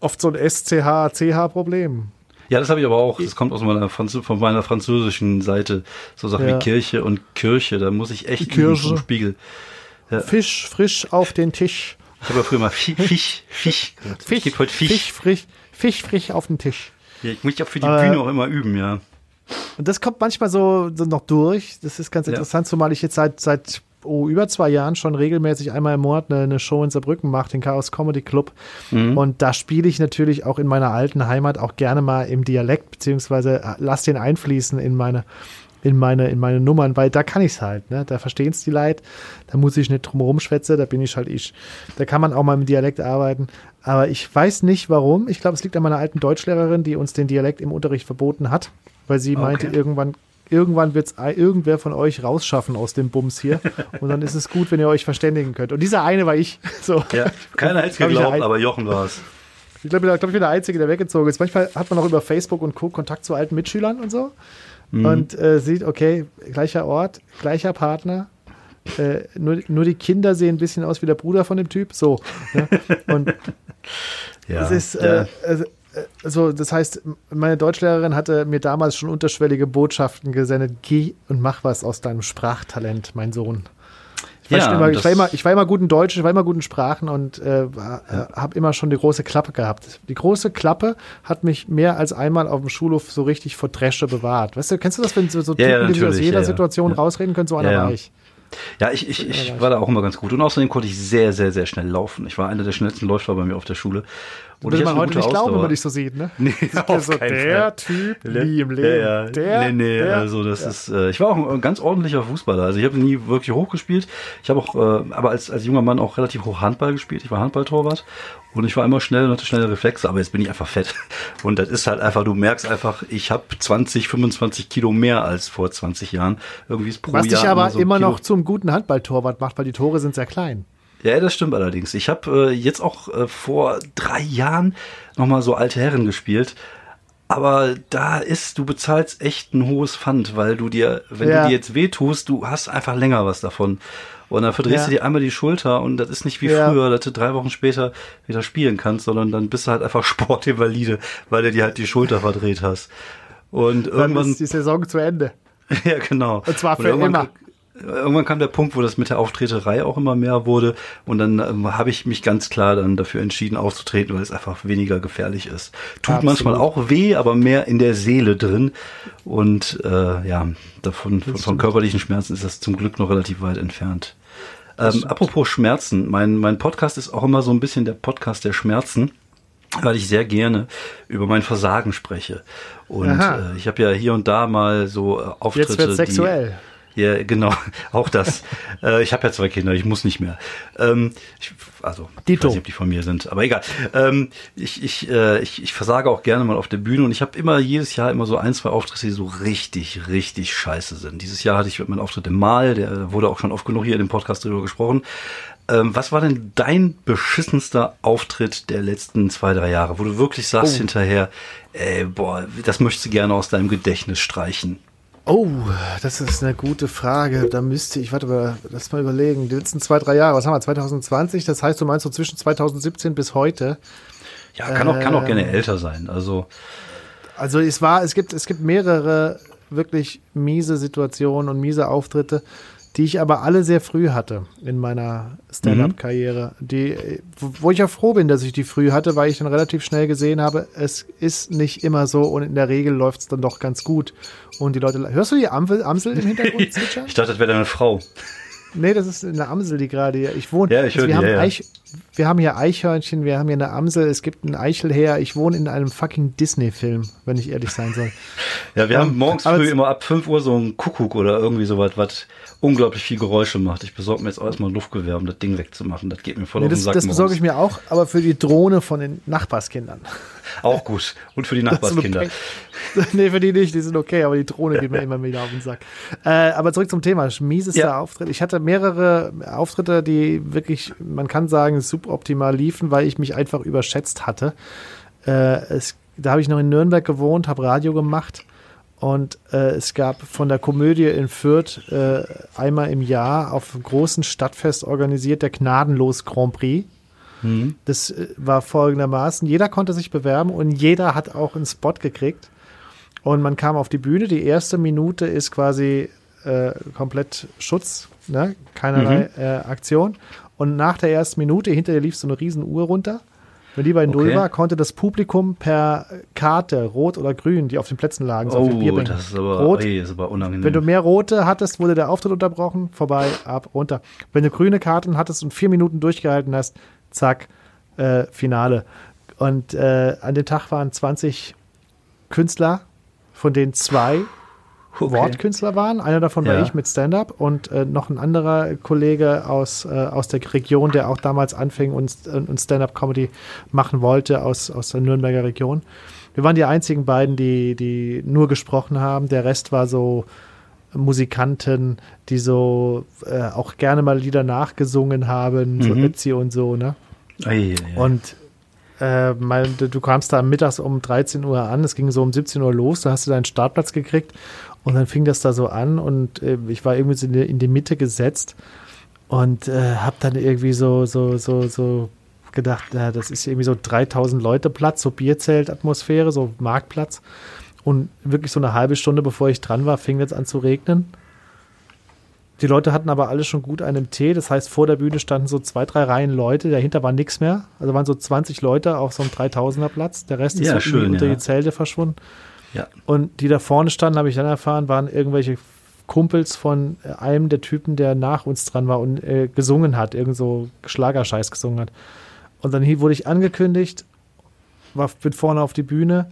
oft so ein SCH-CH-Problem. Ja, das habe ich aber auch. Das kommt aus meiner Franz von meiner französischen Seite. So Sachen ja. wie Kirche und Kirche. Da muss ich echt Kirche. Üben Spiegel. Ja. Fisch frisch auf den Tisch. Ich habe ja früher mal Fisch, Fisch, Fisch. Fisch, Fisch, Fisch, frisch, Fisch frisch auf den Tisch. Ja, ich muss ja für die äh, Bühne auch immer üben, ja. Und das kommt manchmal so, so noch durch. Das ist ganz interessant, zumal ich jetzt seit, seit oh, über zwei Jahren schon regelmäßig einmal im Monat eine, eine Show in Saarbrücken mache, den Chaos Comedy Club. Mhm. Und da spiele ich natürlich auch in meiner alten Heimat auch gerne mal im Dialekt, beziehungsweise äh, lass den einfließen in meine in meine, in meine Nummern, weil da kann ich es halt, ne? Da verstehen es die Leute, da muss ich nicht drum rumschwätzen, da bin ich halt ich. Da kann man auch mal im Dialekt arbeiten. Aber ich weiß nicht warum. Ich glaube, es liegt an meiner alten Deutschlehrerin, die uns den Dialekt im Unterricht verboten hat, weil sie okay. meinte, irgendwann irgendwann wird es irgendwer von euch rausschaffen aus dem Bums hier. Und dann ist es gut, wenn ihr euch verständigen könnt. Und dieser eine war ich. So. Ja, keiner hätte es geglaubt, aber Jochen war es. Ich glaube, glaub, ich bin der Einzige, der weggezogen ist. Manchmal hat man auch über Facebook und Co. Kontakt zu alten Mitschülern und so. Mhm. Und äh, sieht, okay, gleicher Ort, gleicher Partner. Äh, nur, nur die Kinder sehen ein bisschen aus wie der Bruder von dem Typ. So. Ne? Und ja, es ist, äh, also, also das heißt, meine Deutschlehrerin hatte mir damals schon unterschwellige Botschaften gesendet. Geh und mach was aus deinem Sprachtalent, mein Sohn. Ich, ja, immer, ich, war immer, ich war immer gut in Deutsch, ich war immer gut in Sprachen und äh, ja. habe immer schon die große Klappe gehabt. Die große Klappe hat mich mehr als einmal auf dem Schulhof so richtig vor Dresche bewahrt. Weißt du, kennst du das, wenn so, so ja, Typen, die aus jeder Situation rausreden können, so einer war ich. Ja, ich, ich, ich war da auch immer ganz gut. Und außerdem konnte ich sehr, sehr, sehr schnell laufen. Ich war einer der schnellsten Läufer bei mir auf der Schule. Und will man heute nicht glauben, wenn man dich so sieht, ne? Nee, auf so der Fall. Typ nie im Leben. Ja, ja. Der, nee, nee, der, also das ja. ist, äh, ich war auch ein ganz ordentlicher Fußballer. Also ich habe nie wirklich hoch gespielt. Ich habe auch, äh, aber als, als junger Mann auch relativ hoch Handball gespielt. Ich war Handballtorwart und ich war immer schnell und hatte schnelle Reflexe, aber jetzt bin ich einfach fett. Und das ist halt einfach, du merkst einfach, ich habe 20, 25 Kilo mehr als vor 20 Jahren. Irgendwie ist pro Was Jahr dich aber immer, so immer noch zum guten Handballtorwart macht, weil die Tore sind sehr klein. Ja, das stimmt allerdings. Ich habe äh, jetzt auch äh, vor drei Jahren nochmal so alte Herren gespielt. Aber da ist, du bezahlst echt ein hohes Pfand, weil du dir, wenn ja. du dir jetzt wehtust, du hast einfach länger was davon. Und dann verdrehst ja. du dir einmal die Schulter und das ist nicht wie ja. früher, dass du drei Wochen später wieder spielen kannst, sondern dann bist du halt einfach Sportinvalide, weil du dir halt die Schulter verdreht hast. Und irgendwann dann ist die Saison zu Ende. ja, genau. Und zwar für und immer irgendwann kam der Punkt, wo das mit der Auftreterei auch immer mehr wurde und dann ähm, habe ich mich ganz klar dann dafür entschieden aufzutreten, weil es einfach weniger gefährlich ist. Tut Absolut. manchmal auch weh, aber mehr in der Seele drin und äh, ja, davon von, von körperlichen Schmerzen ist das zum Glück noch relativ weit entfernt. Ähm, apropos Schmerzen, mein, mein Podcast ist auch immer so ein bisschen der Podcast der Schmerzen weil ich sehr gerne über mein Versagen spreche. Und äh, ich habe ja hier und da mal so äh, Auftritte. Jetzt wird sexuell. Die, ja, genau, auch das. äh, ich habe ja zwei Kinder, ich muss nicht mehr. Ähm, ich, also, Dito. ich weiß nicht, ob die von mir sind, aber egal. Ähm, ich, ich, äh, ich, ich versage auch gerne mal auf der Bühne und ich habe immer jedes Jahr immer so ein, zwei Auftritte, die so richtig, richtig scheiße sind. Dieses Jahr hatte ich meinen Auftritt im Mal, der wurde auch schon oft genug hier in dem Podcast drüber gesprochen. Ähm, was war denn dein beschissenster Auftritt der letzten zwei, drei Jahre, wo du wirklich sagst oh. hinterher, ey, boah, das möchtest du gerne aus deinem Gedächtnis streichen? Oh, das ist eine gute Frage. Da müsste ich, warte mal, lass mal überlegen. Die letzten zwei, drei Jahre, was haben wir? 2020? Das heißt, du meinst so zwischen 2017 bis heute? Ja, kann auch, kann auch gerne ähm, älter sein. Also, also es war, es gibt, es gibt mehrere wirklich miese Situationen und miese Auftritte die ich aber alle sehr früh hatte in meiner Stand-up-Karriere. Mhm. Die, wo ich ja froh bin, dass ich die früh hatte, weil ich dann relativ schnell gesehen habe, es ist nicht immer so und in der Regel läuft es dann doch ganz gut. Und die Leute, hörst du die Amsel, Amsel im Hintergrund ich dachte, das wäre deine Frau. Nee, das ist eine Amsel, die gerade hier. Ich wohne. Ja, ich also wir, die, haben ja, Eich, wir haben hier Eichhörnchen, wir haben hier eine Amsel, es gibt einen Eichelher. Ich wohne in einem fucking Disney-Film, wenn ich ehrlich sein soll. ja, wir um, haben morgens früh immer ab 5 Uhr so einen Kuckuck oder irgendwie sowas, was unglaublich viel Geräusche macht. Ich besorge mir jetzt auch erstmal Luftgewehr, um das Ding wegzumachen. Das geht mir voll nee, auf den das, Sack. Das besorge ich mir auch, aber für die Drohne von den Nachbarskindern. Auch gut. Und für die Nachbarskinder. Nee, für die nicht, die sind okay, aber die Drohne geht mir immer wieder auf den Sack. Äh, aber zurück zum Thema. Miesester ja. Auftritt. Ich hatte mehrere Auftritte, die wirklich, man kann sagen, suboptimal liefen, weil ich mich einfach überschätzt hatte. Äh, es, da habe ich noch in Nürnberg gewohnt, habe Radio gemacht und äh, es gab von der Komödie in Fürth äh, einmal im Jahr auf einem großen Stadtfest organisiert der Gnadenlos Grand Prix. Mhm. Das äh, war folgendermaßen: Jeder konnte sich bewerben und jeder hat auch einen Spot gekriegt. Und man kam auf die Bühne. Die erste Minute ist quasi äh, komplett Schutz, ne? keinerlei mhm. Äh, Aktion. Und nach der ersten Minute hinter dir lief so eine riesen Uhr runter. Wenn die bei Null okay. war, konnte das Publikum per Karte, rot oder grün, die auf den Plätzen lagen, so oh, das ist aber, rot, ey, ist aber unangenehm. Wenn du mehr rote hattest, wurde der Auftritt unterbrochen, vorbei, ab, runter. Wenn du grüne Karten hattest und vier Minuten durchgehalten hast, zack, äh, Finale. Und äh, an dem Tag waren 20 Künstler, von denen zwei okay. Wortkünstler waren. Einer davon ja. war ich mit Stand-up und äh, noch ein anderer Kollege aus, äh, aus der Region, der auch damals anfing und, und Stand-up-Comedy machen wollte aus, aus der Nürnberger Region. Wir waren die einzigen beiden, die, die nur gesprochen haben. Der Rest war so Musikanten, die so äh, auch gerne mal Lieder nachgesungen haben, mhm. so Ötzi und so, ne? Ei. Und äh, mein, du kamst da mittags um 13 Uhr an, es ging so um 17 Uhr los, da hast du deinen Startplatz gekriegt und dann fing das da so an und äh, ich war irgendwie so in die, in die Mitte gesetzt und äh, habe dann irgendwie so, so, so, so gedacht, ja, das ist irgendwie so 3000 Leute Platz, so Bierzeltatmosphäre, so Marktplatz. Und wirklich so eine halbe Stunde bevor ich dran war, fing jetzt an zu regnen. Die Leute hatten aber alle schon gut einen Tee. Das heißt, vor der Bühne standen so zwei, drei Reihen Leute. Dahinter war nichts mehr. Also waren so 20 Leute auf so einem 3000er Platz. Der Rest ist Ja, so schön, unter ja. die Zelte verschwunden. Ja. Und die da vorne standen, habe ich dann erfahren, waren irgendwelche Kumpels von äh, einem der Typen, der nach uns dran war und äh, gesungen hat, irgend so Schlagerscheiß gesungen hat. Und dann hier wurde ich angekündigt, war, bin vorne auf die Bühne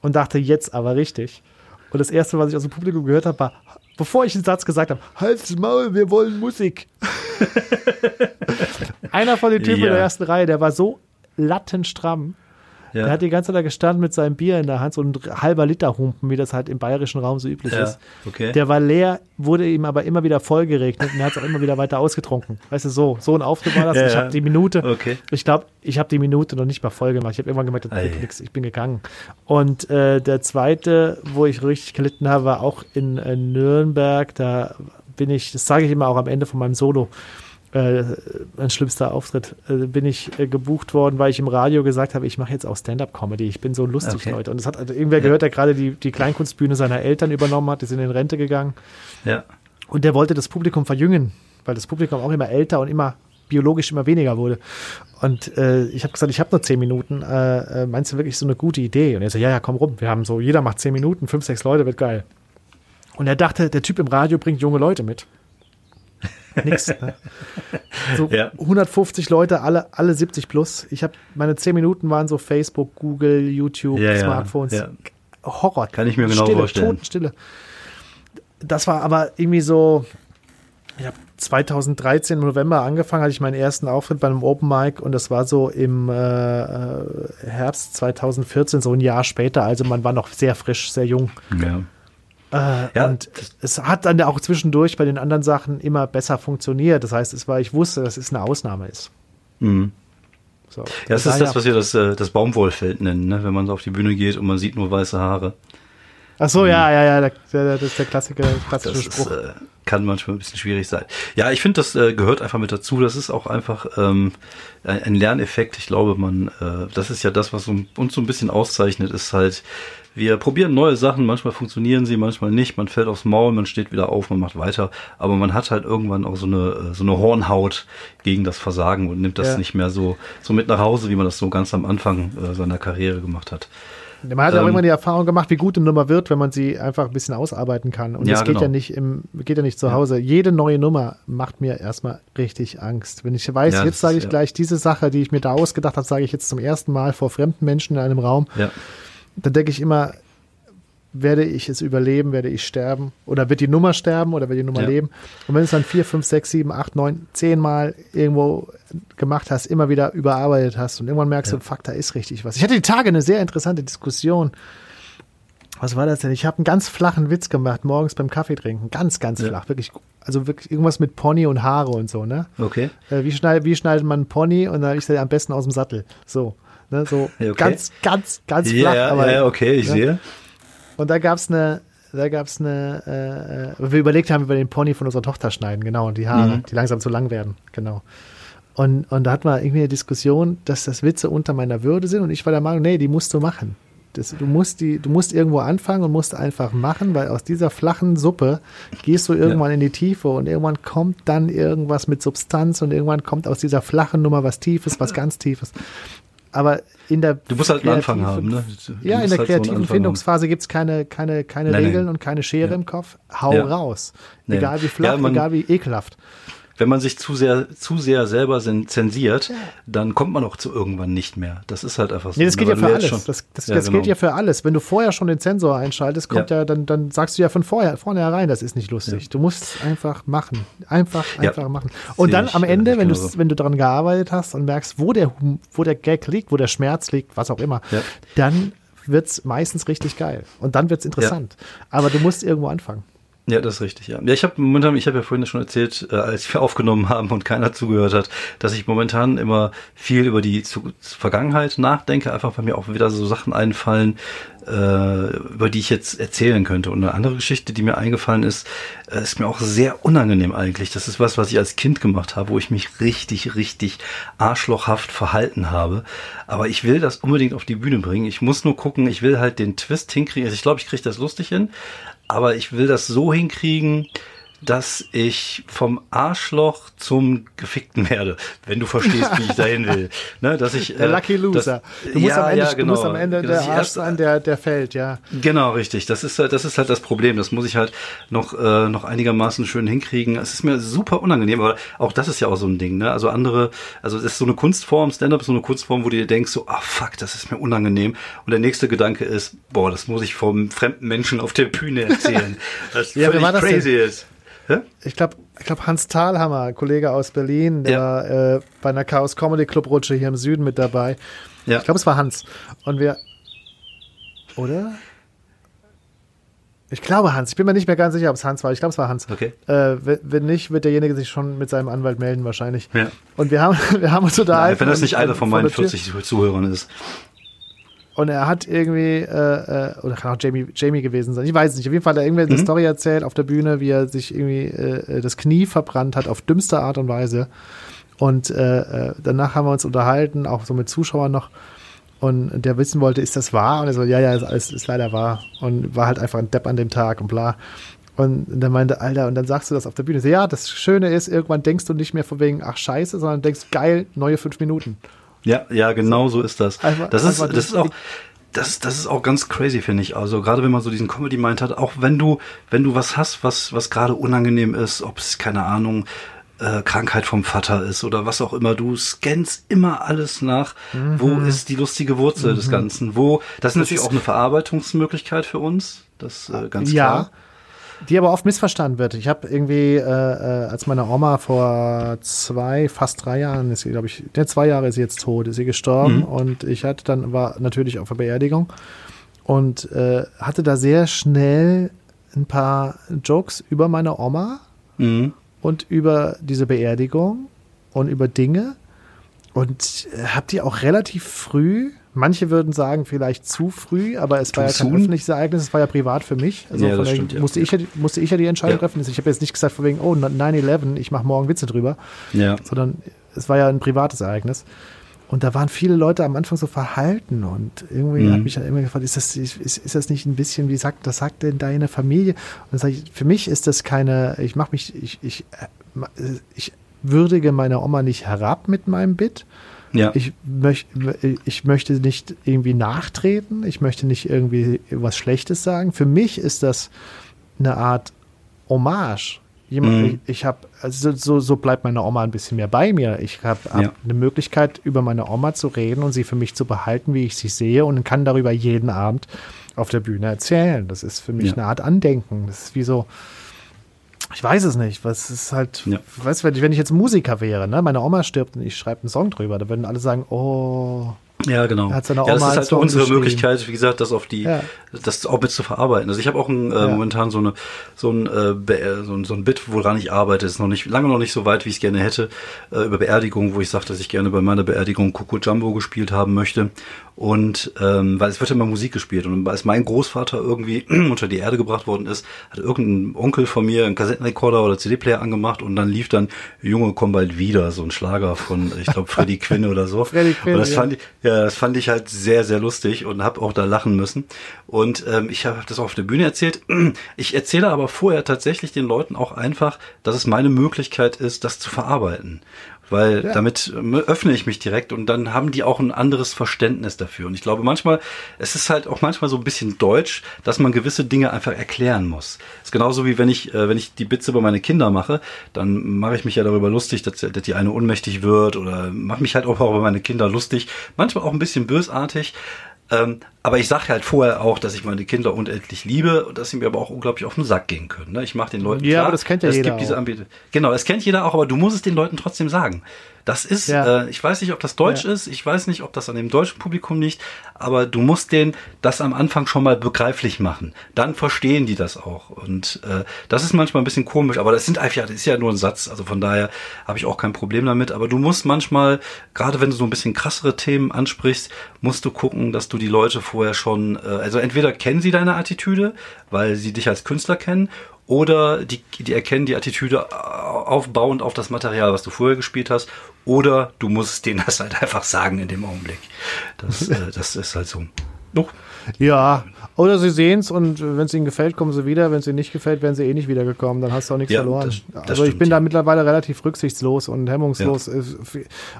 und dachte, jetzt aber richtig. Und das Erste, was ich aus dem Publikum gehört habe, war, bevor ich den Satz gesagt habe, Halt's Maul, wir wollen Musik. Einer von den Typen Ja. in der ersten Reihe, der war so lattenstramm. Ja. Der hat die ganze Zeit da gestanden mit seinem Bier in der Hand, so ein halber Liter Humpen, wie das halt im bayerischen Raum so üblich ja. ist. Okay. Der war leer, wurde ihm aber immer wieder vollgeregnet und er hat es auch immer wieder weiter ausgetrunken. Weißt du, so, so ein Auftritt war das. Ja, ich habe die Minute, Okay. ich glaube, ich habe die Minute noch nicht mal voll gemacht. Ich habe irgendwann gemerkt, das wird nix, ich bin gegangen. Und äh, der zweite, wo ich richtig gelitten habe, war auch in, äh, Nürnberg. Da bin ich, das sage ich immer auch am Ende von meinem Solo, äh, mein schlimmster Auftritt, äh, bin ich äh, gebucht worden, weil ich im Radio gesagt habe, ich mache jetzt auch Stand-up-Comedy. Ich bin so lustig, Okay. Leute. Und das hat also irgendwer gehört, der gerade die, die Kleinkunstbühne seiner Eltern übernommen hat, die sind in Rente gegangen. Ja. Und der wollte das Publikum verjüngen, weil das Publikum auch immer älter und immer biologisch immer weniger wurde. Und äh, ich habe gesagt, ich habe nur zehn Minuten. Äh, äh, meinst du wirklich so eine gute Idee? Und er so, ja, ja, komm rum. Wir haben so, jeder macht zehn Minuten, fünf, sechs Leute, wird geil. Und er dachte, der Typ im Radio bringt junge Leute mit. Nix. Ne? So Ja. 150 Leute, alle, alle 70 plus. Ich habe meine zehn Minuten waren so Facebook, Google, YouTube, Ja, ja, Smartphones. ja. Horror. Kann ich mir genau Stille, vorstellen. Totenstille. Das war aber irgendwie so, ich habe 2013 im November angefangen, hatte ich meinen ersten Auftritt bei einem Open Mic und das war so im äh, äh, Herbst 2014, so ein Jahr später. Also man war noch sehr frisch, sehr jung. Ja. Äh, Ja, und es hat dann auch zwischendurch bei den anderen Sachen immer besser funktioniert. Das heißt, es war, ich wusste, dass es eine Ausnahme ist. Mhm. So. Ja, das ist das, was wir das, äh, das Baumwollfeld nennen, ne? wenn man so auf die Bühne geht und man sieht nur weiße Haare. Ach so, ja, ja, ja, der, das ist der Klassiker, klassische Das ist, Spruch. äh, kann manchmal ein bisschen schwierig sein. Ja, ich finde, das äh, gehört einfach mit dazu. Das ist auch einfach ähm, ein Lerneffekt. Ich glaube, man, äh, das ist ja das, was uns so ein bisschen auszeichnet, ist halt, wir probieren neue Sachen, manchmal funktionieren sie, manchmal nicht. Man fällt aufs Maul, man steht wieder auf, man macht weiter. Aber man hat halt irgendwann auch so eine, äh, so eine Hornhaut gegen das Versagen und nimmt das Ja. nicht mehr so, so mit nach Hause, wie man das so ganz am Anfang äh, seiner Karriere gemacht hat. Man hat ja auch Ähm, immer die Erfahrung gemacht, wie gut eine Nummer wird, wenn man sie einfach ein bisschen ausarbeiten kann. Und Ja, das geht genau. ja nicht im, geht ja nicht zu Hause. Jede neue Nummer macht mir erstmal richtig Angst. Wenn ich weiß, Ja, jetzt sage ich ja. gleich diese Sache, die ich mir da ausgedacht habe, sage ich jetzt zum ersten Mal vor fremden Menschen in einem Raum, Ja. dann denke ich immer, werde ich es überleben, werde ich sterben oder wird die Nummer sterben oder wird die Nummer Ja. leben? Und wenn du es dann vier, fünf, sechs, sieben, acht, neun, zehn Mal irgendwo gemacht hast, immer wieder überarbeitet hast und irgendwann merkst Ja. du, fuck, da ist richtig was. Ich hatte die Tage eine sehr interessante Diskussion. Was war das denn? Ich habe einen ganz flachen Witz gemacht, morgens beim Kaffee trinken. Ganz, ganz Ja. flach. Wirklich, also wirklich irgendwas mit Pony und Haare und so, ne? Okay. Äh, wie, schneid, wie schneidet man einen Pony? Und dann habe ich gesagt, am besten aus dem Sattel. So. Ne? So okay. ganz, ganz, ganz flach. ja, aber, ja, okay, ich ne? sehe. Und da gab es eine, da gab es eine, äh, äh, wir überlegt haben, wie wir den Pony von unserer Tochter schneiden, genau, und die Haare, Mhm. die langsam zu lang werden, genau. Und, und da hatten wir irgendwie eine Diskussion, dass das Witze unter meiner Würde sind und ich war der Meinung, nee, die musst du machen. Das, du, musst die, du musst irgendwo anfangen und musst einfach machen, weil aus dieser flachen Suppe gehst du irgendwann in die Tiefe und irgendwann kommt dann irgendwas mit Substanz und irgendwann kommt aus dieser flachen Nummer was Tiefes, was ganz Tiefes. Aber in der Du musst halt einen Anfang kreativen- haben, ne? Du ja, in der halt so kreativen Anfang Findungsphase gibt es keine, keine, keine Nein, Regeln nein. und keine Schere Ja. im Kopf. Hau Ja. raus. Egal wie flach, Ja, man- egal wie ekelhaft. Wenn man sich zu sehr, zu sehr selber zensiert, dann kommt man auch zu irgendwann nicht mehr. Das ist halt einfach so. Nee, das gilt ja für alles. schon- das das, Ja, das genau. gilt ja für alles. Wenn du vorher schon den Sensor einschaltest, kommt ja, Ja. dann, dann sagst du ja von vorher, vornherein, das ist nicht lustig. Ja. Du musst einfach machen. Einfach, einfach machen. Und dann ich, am äh, Ende, wenn, du, genauso. wenn du daran gearbeitet hast und merkst, wo der, wo der Gag liegt, wo der Schmerz liegt, was auch immer, dann wird es meistens richtig geil. Und dann wird es interessant. Aber du musst irgendwo anfangen. Ja, das ist richtig, ja. Ja, ich habe momentan, ich habe ja vorhin schon erzählt, äh, als wir aufgenommen haben und keiner zugehört hat, dass ich momentan immer viel über die Zu Vergangenheit nachdenke, einfach weil mir auch wieder so Sachen einfallen, äh, über die ich jetzt erzählen könnte. Und eine andere Geschichte, die mir eingefallen ist, äh, ist mir auch sehr unangenehm eigentlich. Das ist was, was ich als Kind gemacht habe, wo ich mich richtig, richtig arschlochhaft verhalten habe. Aber ich will das unbedingt auf die Bühne bringen. Ich muss nur gucken, ich will halt den Twist hinkriegen. Also ich glaube, ich kriege das lustig hin. Aber ich will das so hinkriegen, dass ich vom Arschloch zum Gefickten werde, wenn du verstehst, wie ich dahin will. Ne, dass ich, der äh, Lucky Loser. Das, du, musst ja, Ende, ja, genau. du musst am Ende der Arsch sein, der, der fällt, ja. Genau, richtig. Das ist, halt, das ist halt das Problem. Das muss ich halt noch, äh, noch einigermaßen schön hinkriegen. Es ist mir super unangenehm, aber auch das ist ja auch so ein Ding. Ne? Also andere, also es ist so eine Kunstform, Stand-up ist so eine Kunstform, wo du dir denkst, so, ah fuck, das ist mir unangenehm. Und der nächste Gedanke ist, boah, das muss ich vom fremden Menschen auf der Bühne erzählen. Das ja, völlig crazy ist. Ja? Ich glaube, ich glaub Hans Thalhammer, Kollege aus Berlin, der ja. war äh, bei einer Chaos Comedy Club Rutsche hier im Süden mit dabei. Ja. Ich glaube, es war Hans. Und wir. Oder? Ich glaube Hans. Ich bin mir nicht mehr ganz sicher, ob es Hans war. Ich glaube, es war Hans. Okay. Äh, wenn nicht, wird derjenige sich schon mit seinem Anwalt melden wahrscheinlich. Ja. Und wir haben, wir haben uns unterhalten. Nein, wenn das nicht einer von meinen 40 Zuhörern ist. Und er hat irgendwie, äh, äh, oder kann auch Jamie, Jamie gewesen sein, ich weiß nicht. Auf jeden Fall hat er irgendwie mhm. eine Story erzählt auf der Bühne, wie er sich irgendwie äh, das Knie verbrannt hat, auf dümmste Art und Weise. Und äh, äh, danach haben wir uns unterhalten, auch so mit Zuschauern noch. Und der wissen wollte, ist das wahr? Und er so, ja, ja, ist, ist, ist leider wahr. Und war halt einfach ein Depp an dem Tag und bla. Und dann meinte, Alter, und dann sagst du das auf der Bühne. So, ja, das Schöne ist, irgendwann denkst du nicht mehr von wegen, ach scheiße, sondern denkst, geil, neue fünf Minuten. Ja, ja, genau so ist das. Einfach, das ist, das ist auch, das, das ist auch ganz crazy, finde ich. Also gerade wenn man so diesen Comedy-Mind hat, auch wenn du, wenn du was hast, was, was gerade unangenehm ist, ob es, keine Ahnung, äh, Krankheit vom Vater ist oder was auch immer, du scannst immer alles nach, mhm. wo ist die lustige Wurzel mhm. des Ganzen, wo, das ist natürlich auch eine Verarbeitungsmöglichkeit für uns, das äh, ganz klar. Die aber oft missverstanden wird. Ich habe irgendwie, äh, äh, als meine Oma vor zwei, fast drei Jahren ist sie, glaube ich, der zwei Jahre ist sie jetzt tot, ist sie gestorben mhm. und ich hatte dann, war natürlich auf der Beerdigung und äh, hatte da sehr schnell ein paar Jokes über meine Oma mhm. und über diese Beerdigung und über Dinge und äh, habe die auch relativ früh Manche würden sagen, vielleicht zu früh, aber es Too war ja kein soon? öffentliches Ereignis, es war ja privat für mich. Also ja, stimmt, ja. musste, ich ja, musste ich ja die Entscheidung treffen. Ich habe jetzt nicht gesagt von wegen, oh, 9-11, ich mache morgen Witze drüber. Ja. Sondern es war ja ein privates Ereignis. Und da waren viele Leute am Anfang so verhalten und irgendwie mhm. hat mich dann immer gefragt, ist das, ist, ist das nicht ein bisschen, wie sagt, das sagt denn deine Familie? Und dann sage ich, für mich ist das keine, ich mache mich, ich, ich, äh, ich würdige meine Oma nicht herab mit meinem Bit, ja. Ich, möcht, ich möchte nicht irgendwie nachtreten, ich möchte nicht irgendwie was Schlechtes sagen. Für mich ist das eine Art Hommage. Jemand, mhm. Ich, ich habe, also so, so bleibt meine Oma ein bisschen mehr bei mir. Ich habe hab ja. eine Möglichkeit, über meine Oma zu reden und sie für mich zu behalten, wie ich sie sehe und kann darüber jeden Abend auf der Bühne erzählen. Das ist für mich ja. eine Art Andenken. Das ist wie so, ich weiß es nicht. Was ist halt, ja. weißt du, wenn ich jetzt Musiker wäre, ne? Meine Oma stirbt und ich schreibe einen Song drüber, da würden alle sagen, oh, ja, genau. Hat seine Oma ja, das ist halt unsere Möglichkeit, wie gesagt, das auf die, ja. das auch mit zu verarbeiten. Also ich habe auch ein, äh, ja. momentan so eine, so ein, äh, so ein, so ein Bit, woran ich arbeite, ist noch nicht, lange noch nicht so weit, wie ich es gerne hätte, äh, über Beerdigung, wo ich sage, dass ich gerne bei meiner Beerdigung Coco Jumbo gespielt haben möchte. Und ähm, weil es wird immer Musik gespielt. Und als mein Großvater irgendwie unter die Erde gebracht worden ist, hat irgendein Onkel von mir einen Kassettenrekorder oder CD-Player angemacht und dann lief dann Junge, komm bald wieder, so ein Schlager von, ich glaube, Freddy Quinn oder so. Freddy Quinn, und das fand ich, ja, das fand ich halt sehr, sehr lustig und habe auch da lachen müssen. Und ähm, ich habe das auch auf der Bühne erzählt. Ich erzähle aber vorher tatsächlich den Leuten auch einfach, dass es meine Möglichkeit ist, das zu verarbeiten weil ja. damit ähm, öffne ich mich direkt und dann haben die auch ein anderes Verständnis dafür. Und ich glaube manchmal, es ist halt auch manchmal so ein bisschen deutsch, dass man gewisse Dinge einfach erklären muss. Das ist genauso wie wenn ich, äh, wenn ich die Bits über meine Kinder mache, dann mache ich mich ja darüber lustig, dass, dass die eine ohnmächtig wird oder mache mich halt auch über meine Kinder lustig. Manchmal auch ein bisschen bösartig. Ähm, aber ich sage halt vorher auch, dass ich meine Kinder unendlich liebe und dass sie mir aber auch unglaublich auf den Sack gehen können. Ne? Ich mache den Leuten ja, klar, aber das kennt ja es jeder gibt diese Anbieter. Genau, das kennt jeder auch, aber du musst es den Leuten trotzdem sagen. Das ist, ja. äh, ich weiß nicht, ob das Deutsch ja. ist, ich weiß nicht, ob das an dem deutschen Publikum liegt, aber du musst denen das am Anfang schon mal begreiflich machen. Dann verstehen die das auch. Und äh, das ist manchmal ein bisschen komisch, aber das sind einfach, das ist ja nur ein Satz, also von daher habe ich auch kein Problem damit. Aber du musst manchmal, gerade wenn du so ein bisschen krassere Themen ansprichst, musst du gucken, dass du die Leute vorher schon, äh, also entweder kennen sie deine Attitüde, weil sie dich als Künstler kennen, oder die, die erkennen die Attitüde aufbauend auf das Material, was du vorher gespielt hast, oder du musst denen das halt einfach sagen in dem Augenblick. Das, äh, das ist halt so. Doch. Ja, oder sie sehen es und wenn es ihnen gefällt, kommen sie wieder. Wenn es ihnen nicht gefällt, werden sie eh nicht wiedergekommen. Dann hast du auch nichts ja, verloren. Das, das also ich stimmt, bin ja. da mittlerweile relativ rücksichtslos und hemmungslos. Ja.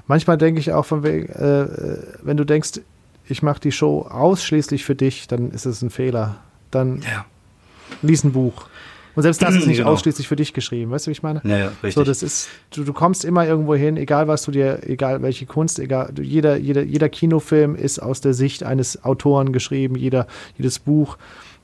Manchmal denke ich auch von wegen, äh, wenn du denkst, ich mache die Show ausschließlich für dich, dann ist es ein Fehler. Dann lies ein Buch. Und selbst das ist nicht genau. ausschließlich für dich geschrieben, weißt du, wie ich meine? Ja, ja, richtig. So, das ist, du, du kommst immer irgendwo hin, egal was du dir, egal welche Kunst, egal, jeder, jeder, jeder Kinofilm ist aus der Sicht eines Autoren geschrieben, jeder, jedes Buch,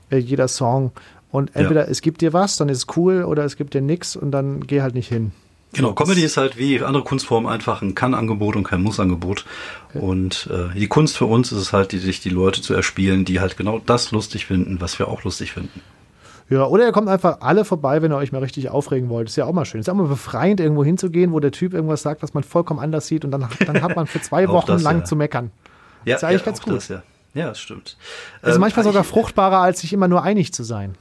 äh, jeder Song. Und entweder ja. es gibt dir was, dann ist es cool, oder es gibt dir nichts und dann geh halt nicht hin. Genau, Comedy ist halt wie andere Kunstformen einfach ein Kann-Angebot und kein Muss-Angebot. Okay. Und äh, die Kunst für uns ist es halt, die, sich die Leute zu erspielen, die halt genau das lustig finden, was wir auch lustig finden. Ja, oder ihr kommt einfach alle vorbei, wenn ihr euch mal richtig aufregen wollt. Ist ja auch mal schön. Ist auch mal befreiend, irgendwo hinzugehen, wo der Typ irgendwas sagt, was man vollkommen anders sieht und dann, dann hat man für zwei Wochen das, lang ja. zu meckern. Ja, ist eigentlich ja, ganz gut. Das, ja. ja, das stimmt. Also ähm, manchmal sogar fruchtbarer, als sich immer nur einig zu sein.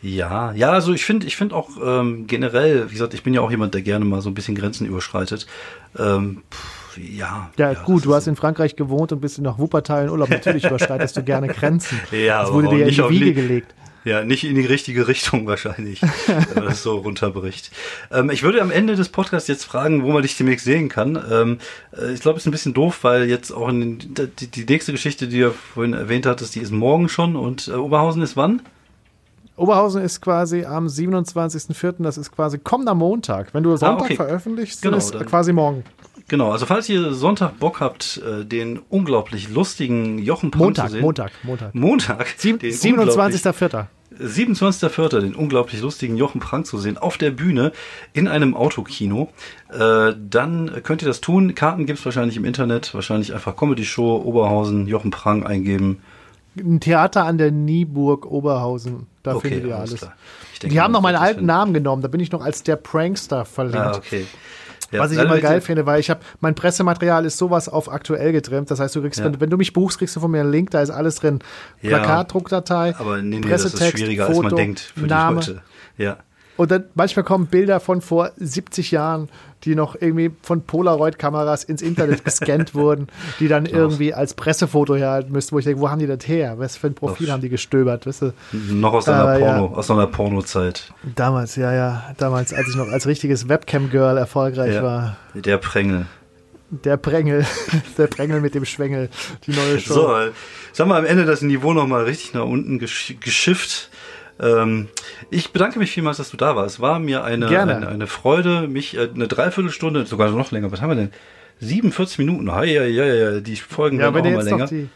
Ja, ja, also ich finde, ich finde auch ähm, generell, wie gesagt, ich bin ja auch jemand, der gerne mal so ein bisschen Grenzen überschreitet. Ähm, pff, ja, ja, ja, gut, du hast in Frankreich gewohnt und bist nach Wuppertal in Urlaub. Natürlich überschreitest du gerne Grenzen. Ja, das wurde dir ja in die Wiege gelegt. Ja, nicht in die richtige Richtung wahrscheinlich, wenn das so runterbricht. Ähm, ich würde am Ende des Podcasts jetzt fragen, wo man dich demnächst sehen kann. Ähm, äh, ich glaube, es ist ein bisschen doof, weil jetzt auch in den, die, die, nächste Geschichte, die du vorhin erwähnt hattest, die ist morgen schon und äh, Oberhausen ist wann? Oberhausen ist quasi am 27.04., das ist quasi kommender Montag. Wenn du Sonntag ah, okay. veröffentlichst, genau, ist quasi morgen. Genau, also falls ihr Sonntag Bock habt, äh, den unglaublich lustigen Jochen Prank Montag, zu sehen. Montag, Montag. Montag. 27.04. 27.04. den unglaublich lustigen Jochen Prank zu sehen auf der Bühne in einem Autokino. Äh, dann könnt ihr das tun. Karten gibt's wahrscheinlich im Internet. Wahrscheinlich einfach Comedy Show Oberhausen Jochen Prank eingeben. Ein Theater an der Nieburg Oberhausen. Da okay, findet ihr alles. Denke, die haben noch meinen alten Namen genommen. Da bin ich noch als der Prankster verlinkt. Ah, okay. Ja, was ich immer geil finde, weil ich habe mein Pressematerial ist sowas auf aktuell getrimmt. Das heißt, du kriegst, ja. wenn, wenn, du mich buchst, kriegst du von mir einen Link, da ist alles drin. Plakatdruckdatei, aber nee, nee, Pressetext, das ist schwieriger, Foto, als man denkt für Name. die Leute. Ja. Und dann manchmal kommen Bilder von vor 70 Jahren, die noch irgendwie von Polaroid-Kameras ins Internet gescannt wurden, die dann irgendwie als Pressefoto herhalten müssten, wo ich denke, wo haben die das her? Was für ein Profil Och. haben die gestöbert? Weißt du? Noch aus einer Porno, ja. aus einer Porno-Zeit. Damals, ja, ja. Damals, als ich noch als richtiges Webcam-Girl erfolgreich ja. war. Der Prängel. Der Prängel, der Prängel mit dem Schwengel, die neue Show. So, sagen wir am Ende das Niveau nochmal richtig nach unten geschifft. Ähm, ich bedanke mich vielmals, dass du da warst. Es war mir eine, eine, eine, Freude, mich äh, eine Dreiviertelstunde, sogar noch länger, was haben wir denn? 47 Minuten, ja, ja, ja, die Folgen ja, werden auch mal länger. Die,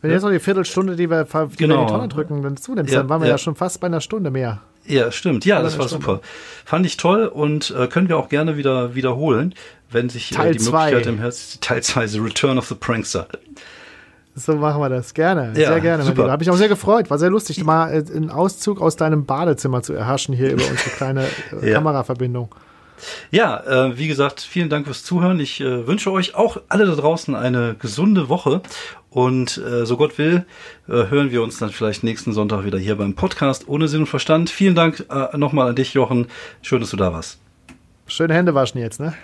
wenn ja. jetzt noch die Viertelstunde, die wir, die genau. wir in die Tonne drücken, wenn du zunimmst, ja, dann waren wir ja. ja. schon fast bei einer Stunde mehr. Ja, stimmt. Ja, das war Stunde. super. Fand ich toll und äh, können wir auch gerne wieder wiederholen, wenn sich äh, die Möglichkeit im Herzen Teil 2, The Return of the Prankster. So machen wir das. Gerne. Ja, sehr gerne. Super. Habe ich auch sehr gefreut. War sehr lustig, mal äh, einen Auszug aus deinem Badezimmer zu erhaschen hier über unsere kleine äh, ja. Kameraverbindung. Ja, äh, wie gesagt, vielen Dank fürs Zuhören. Ich äh, wünsche euch auch alle da draußen eine gesunde Woche. Und äh, so Gott will, äh, hören wir uns dann vielleicht nächsten Sonntag wieder hier beim Podcast ohne Sinn und Verstand. Vielen Dank nochmal an dich, Jochen. Schön, dass du da warst. Schöne Hände waschen jetzt, ne?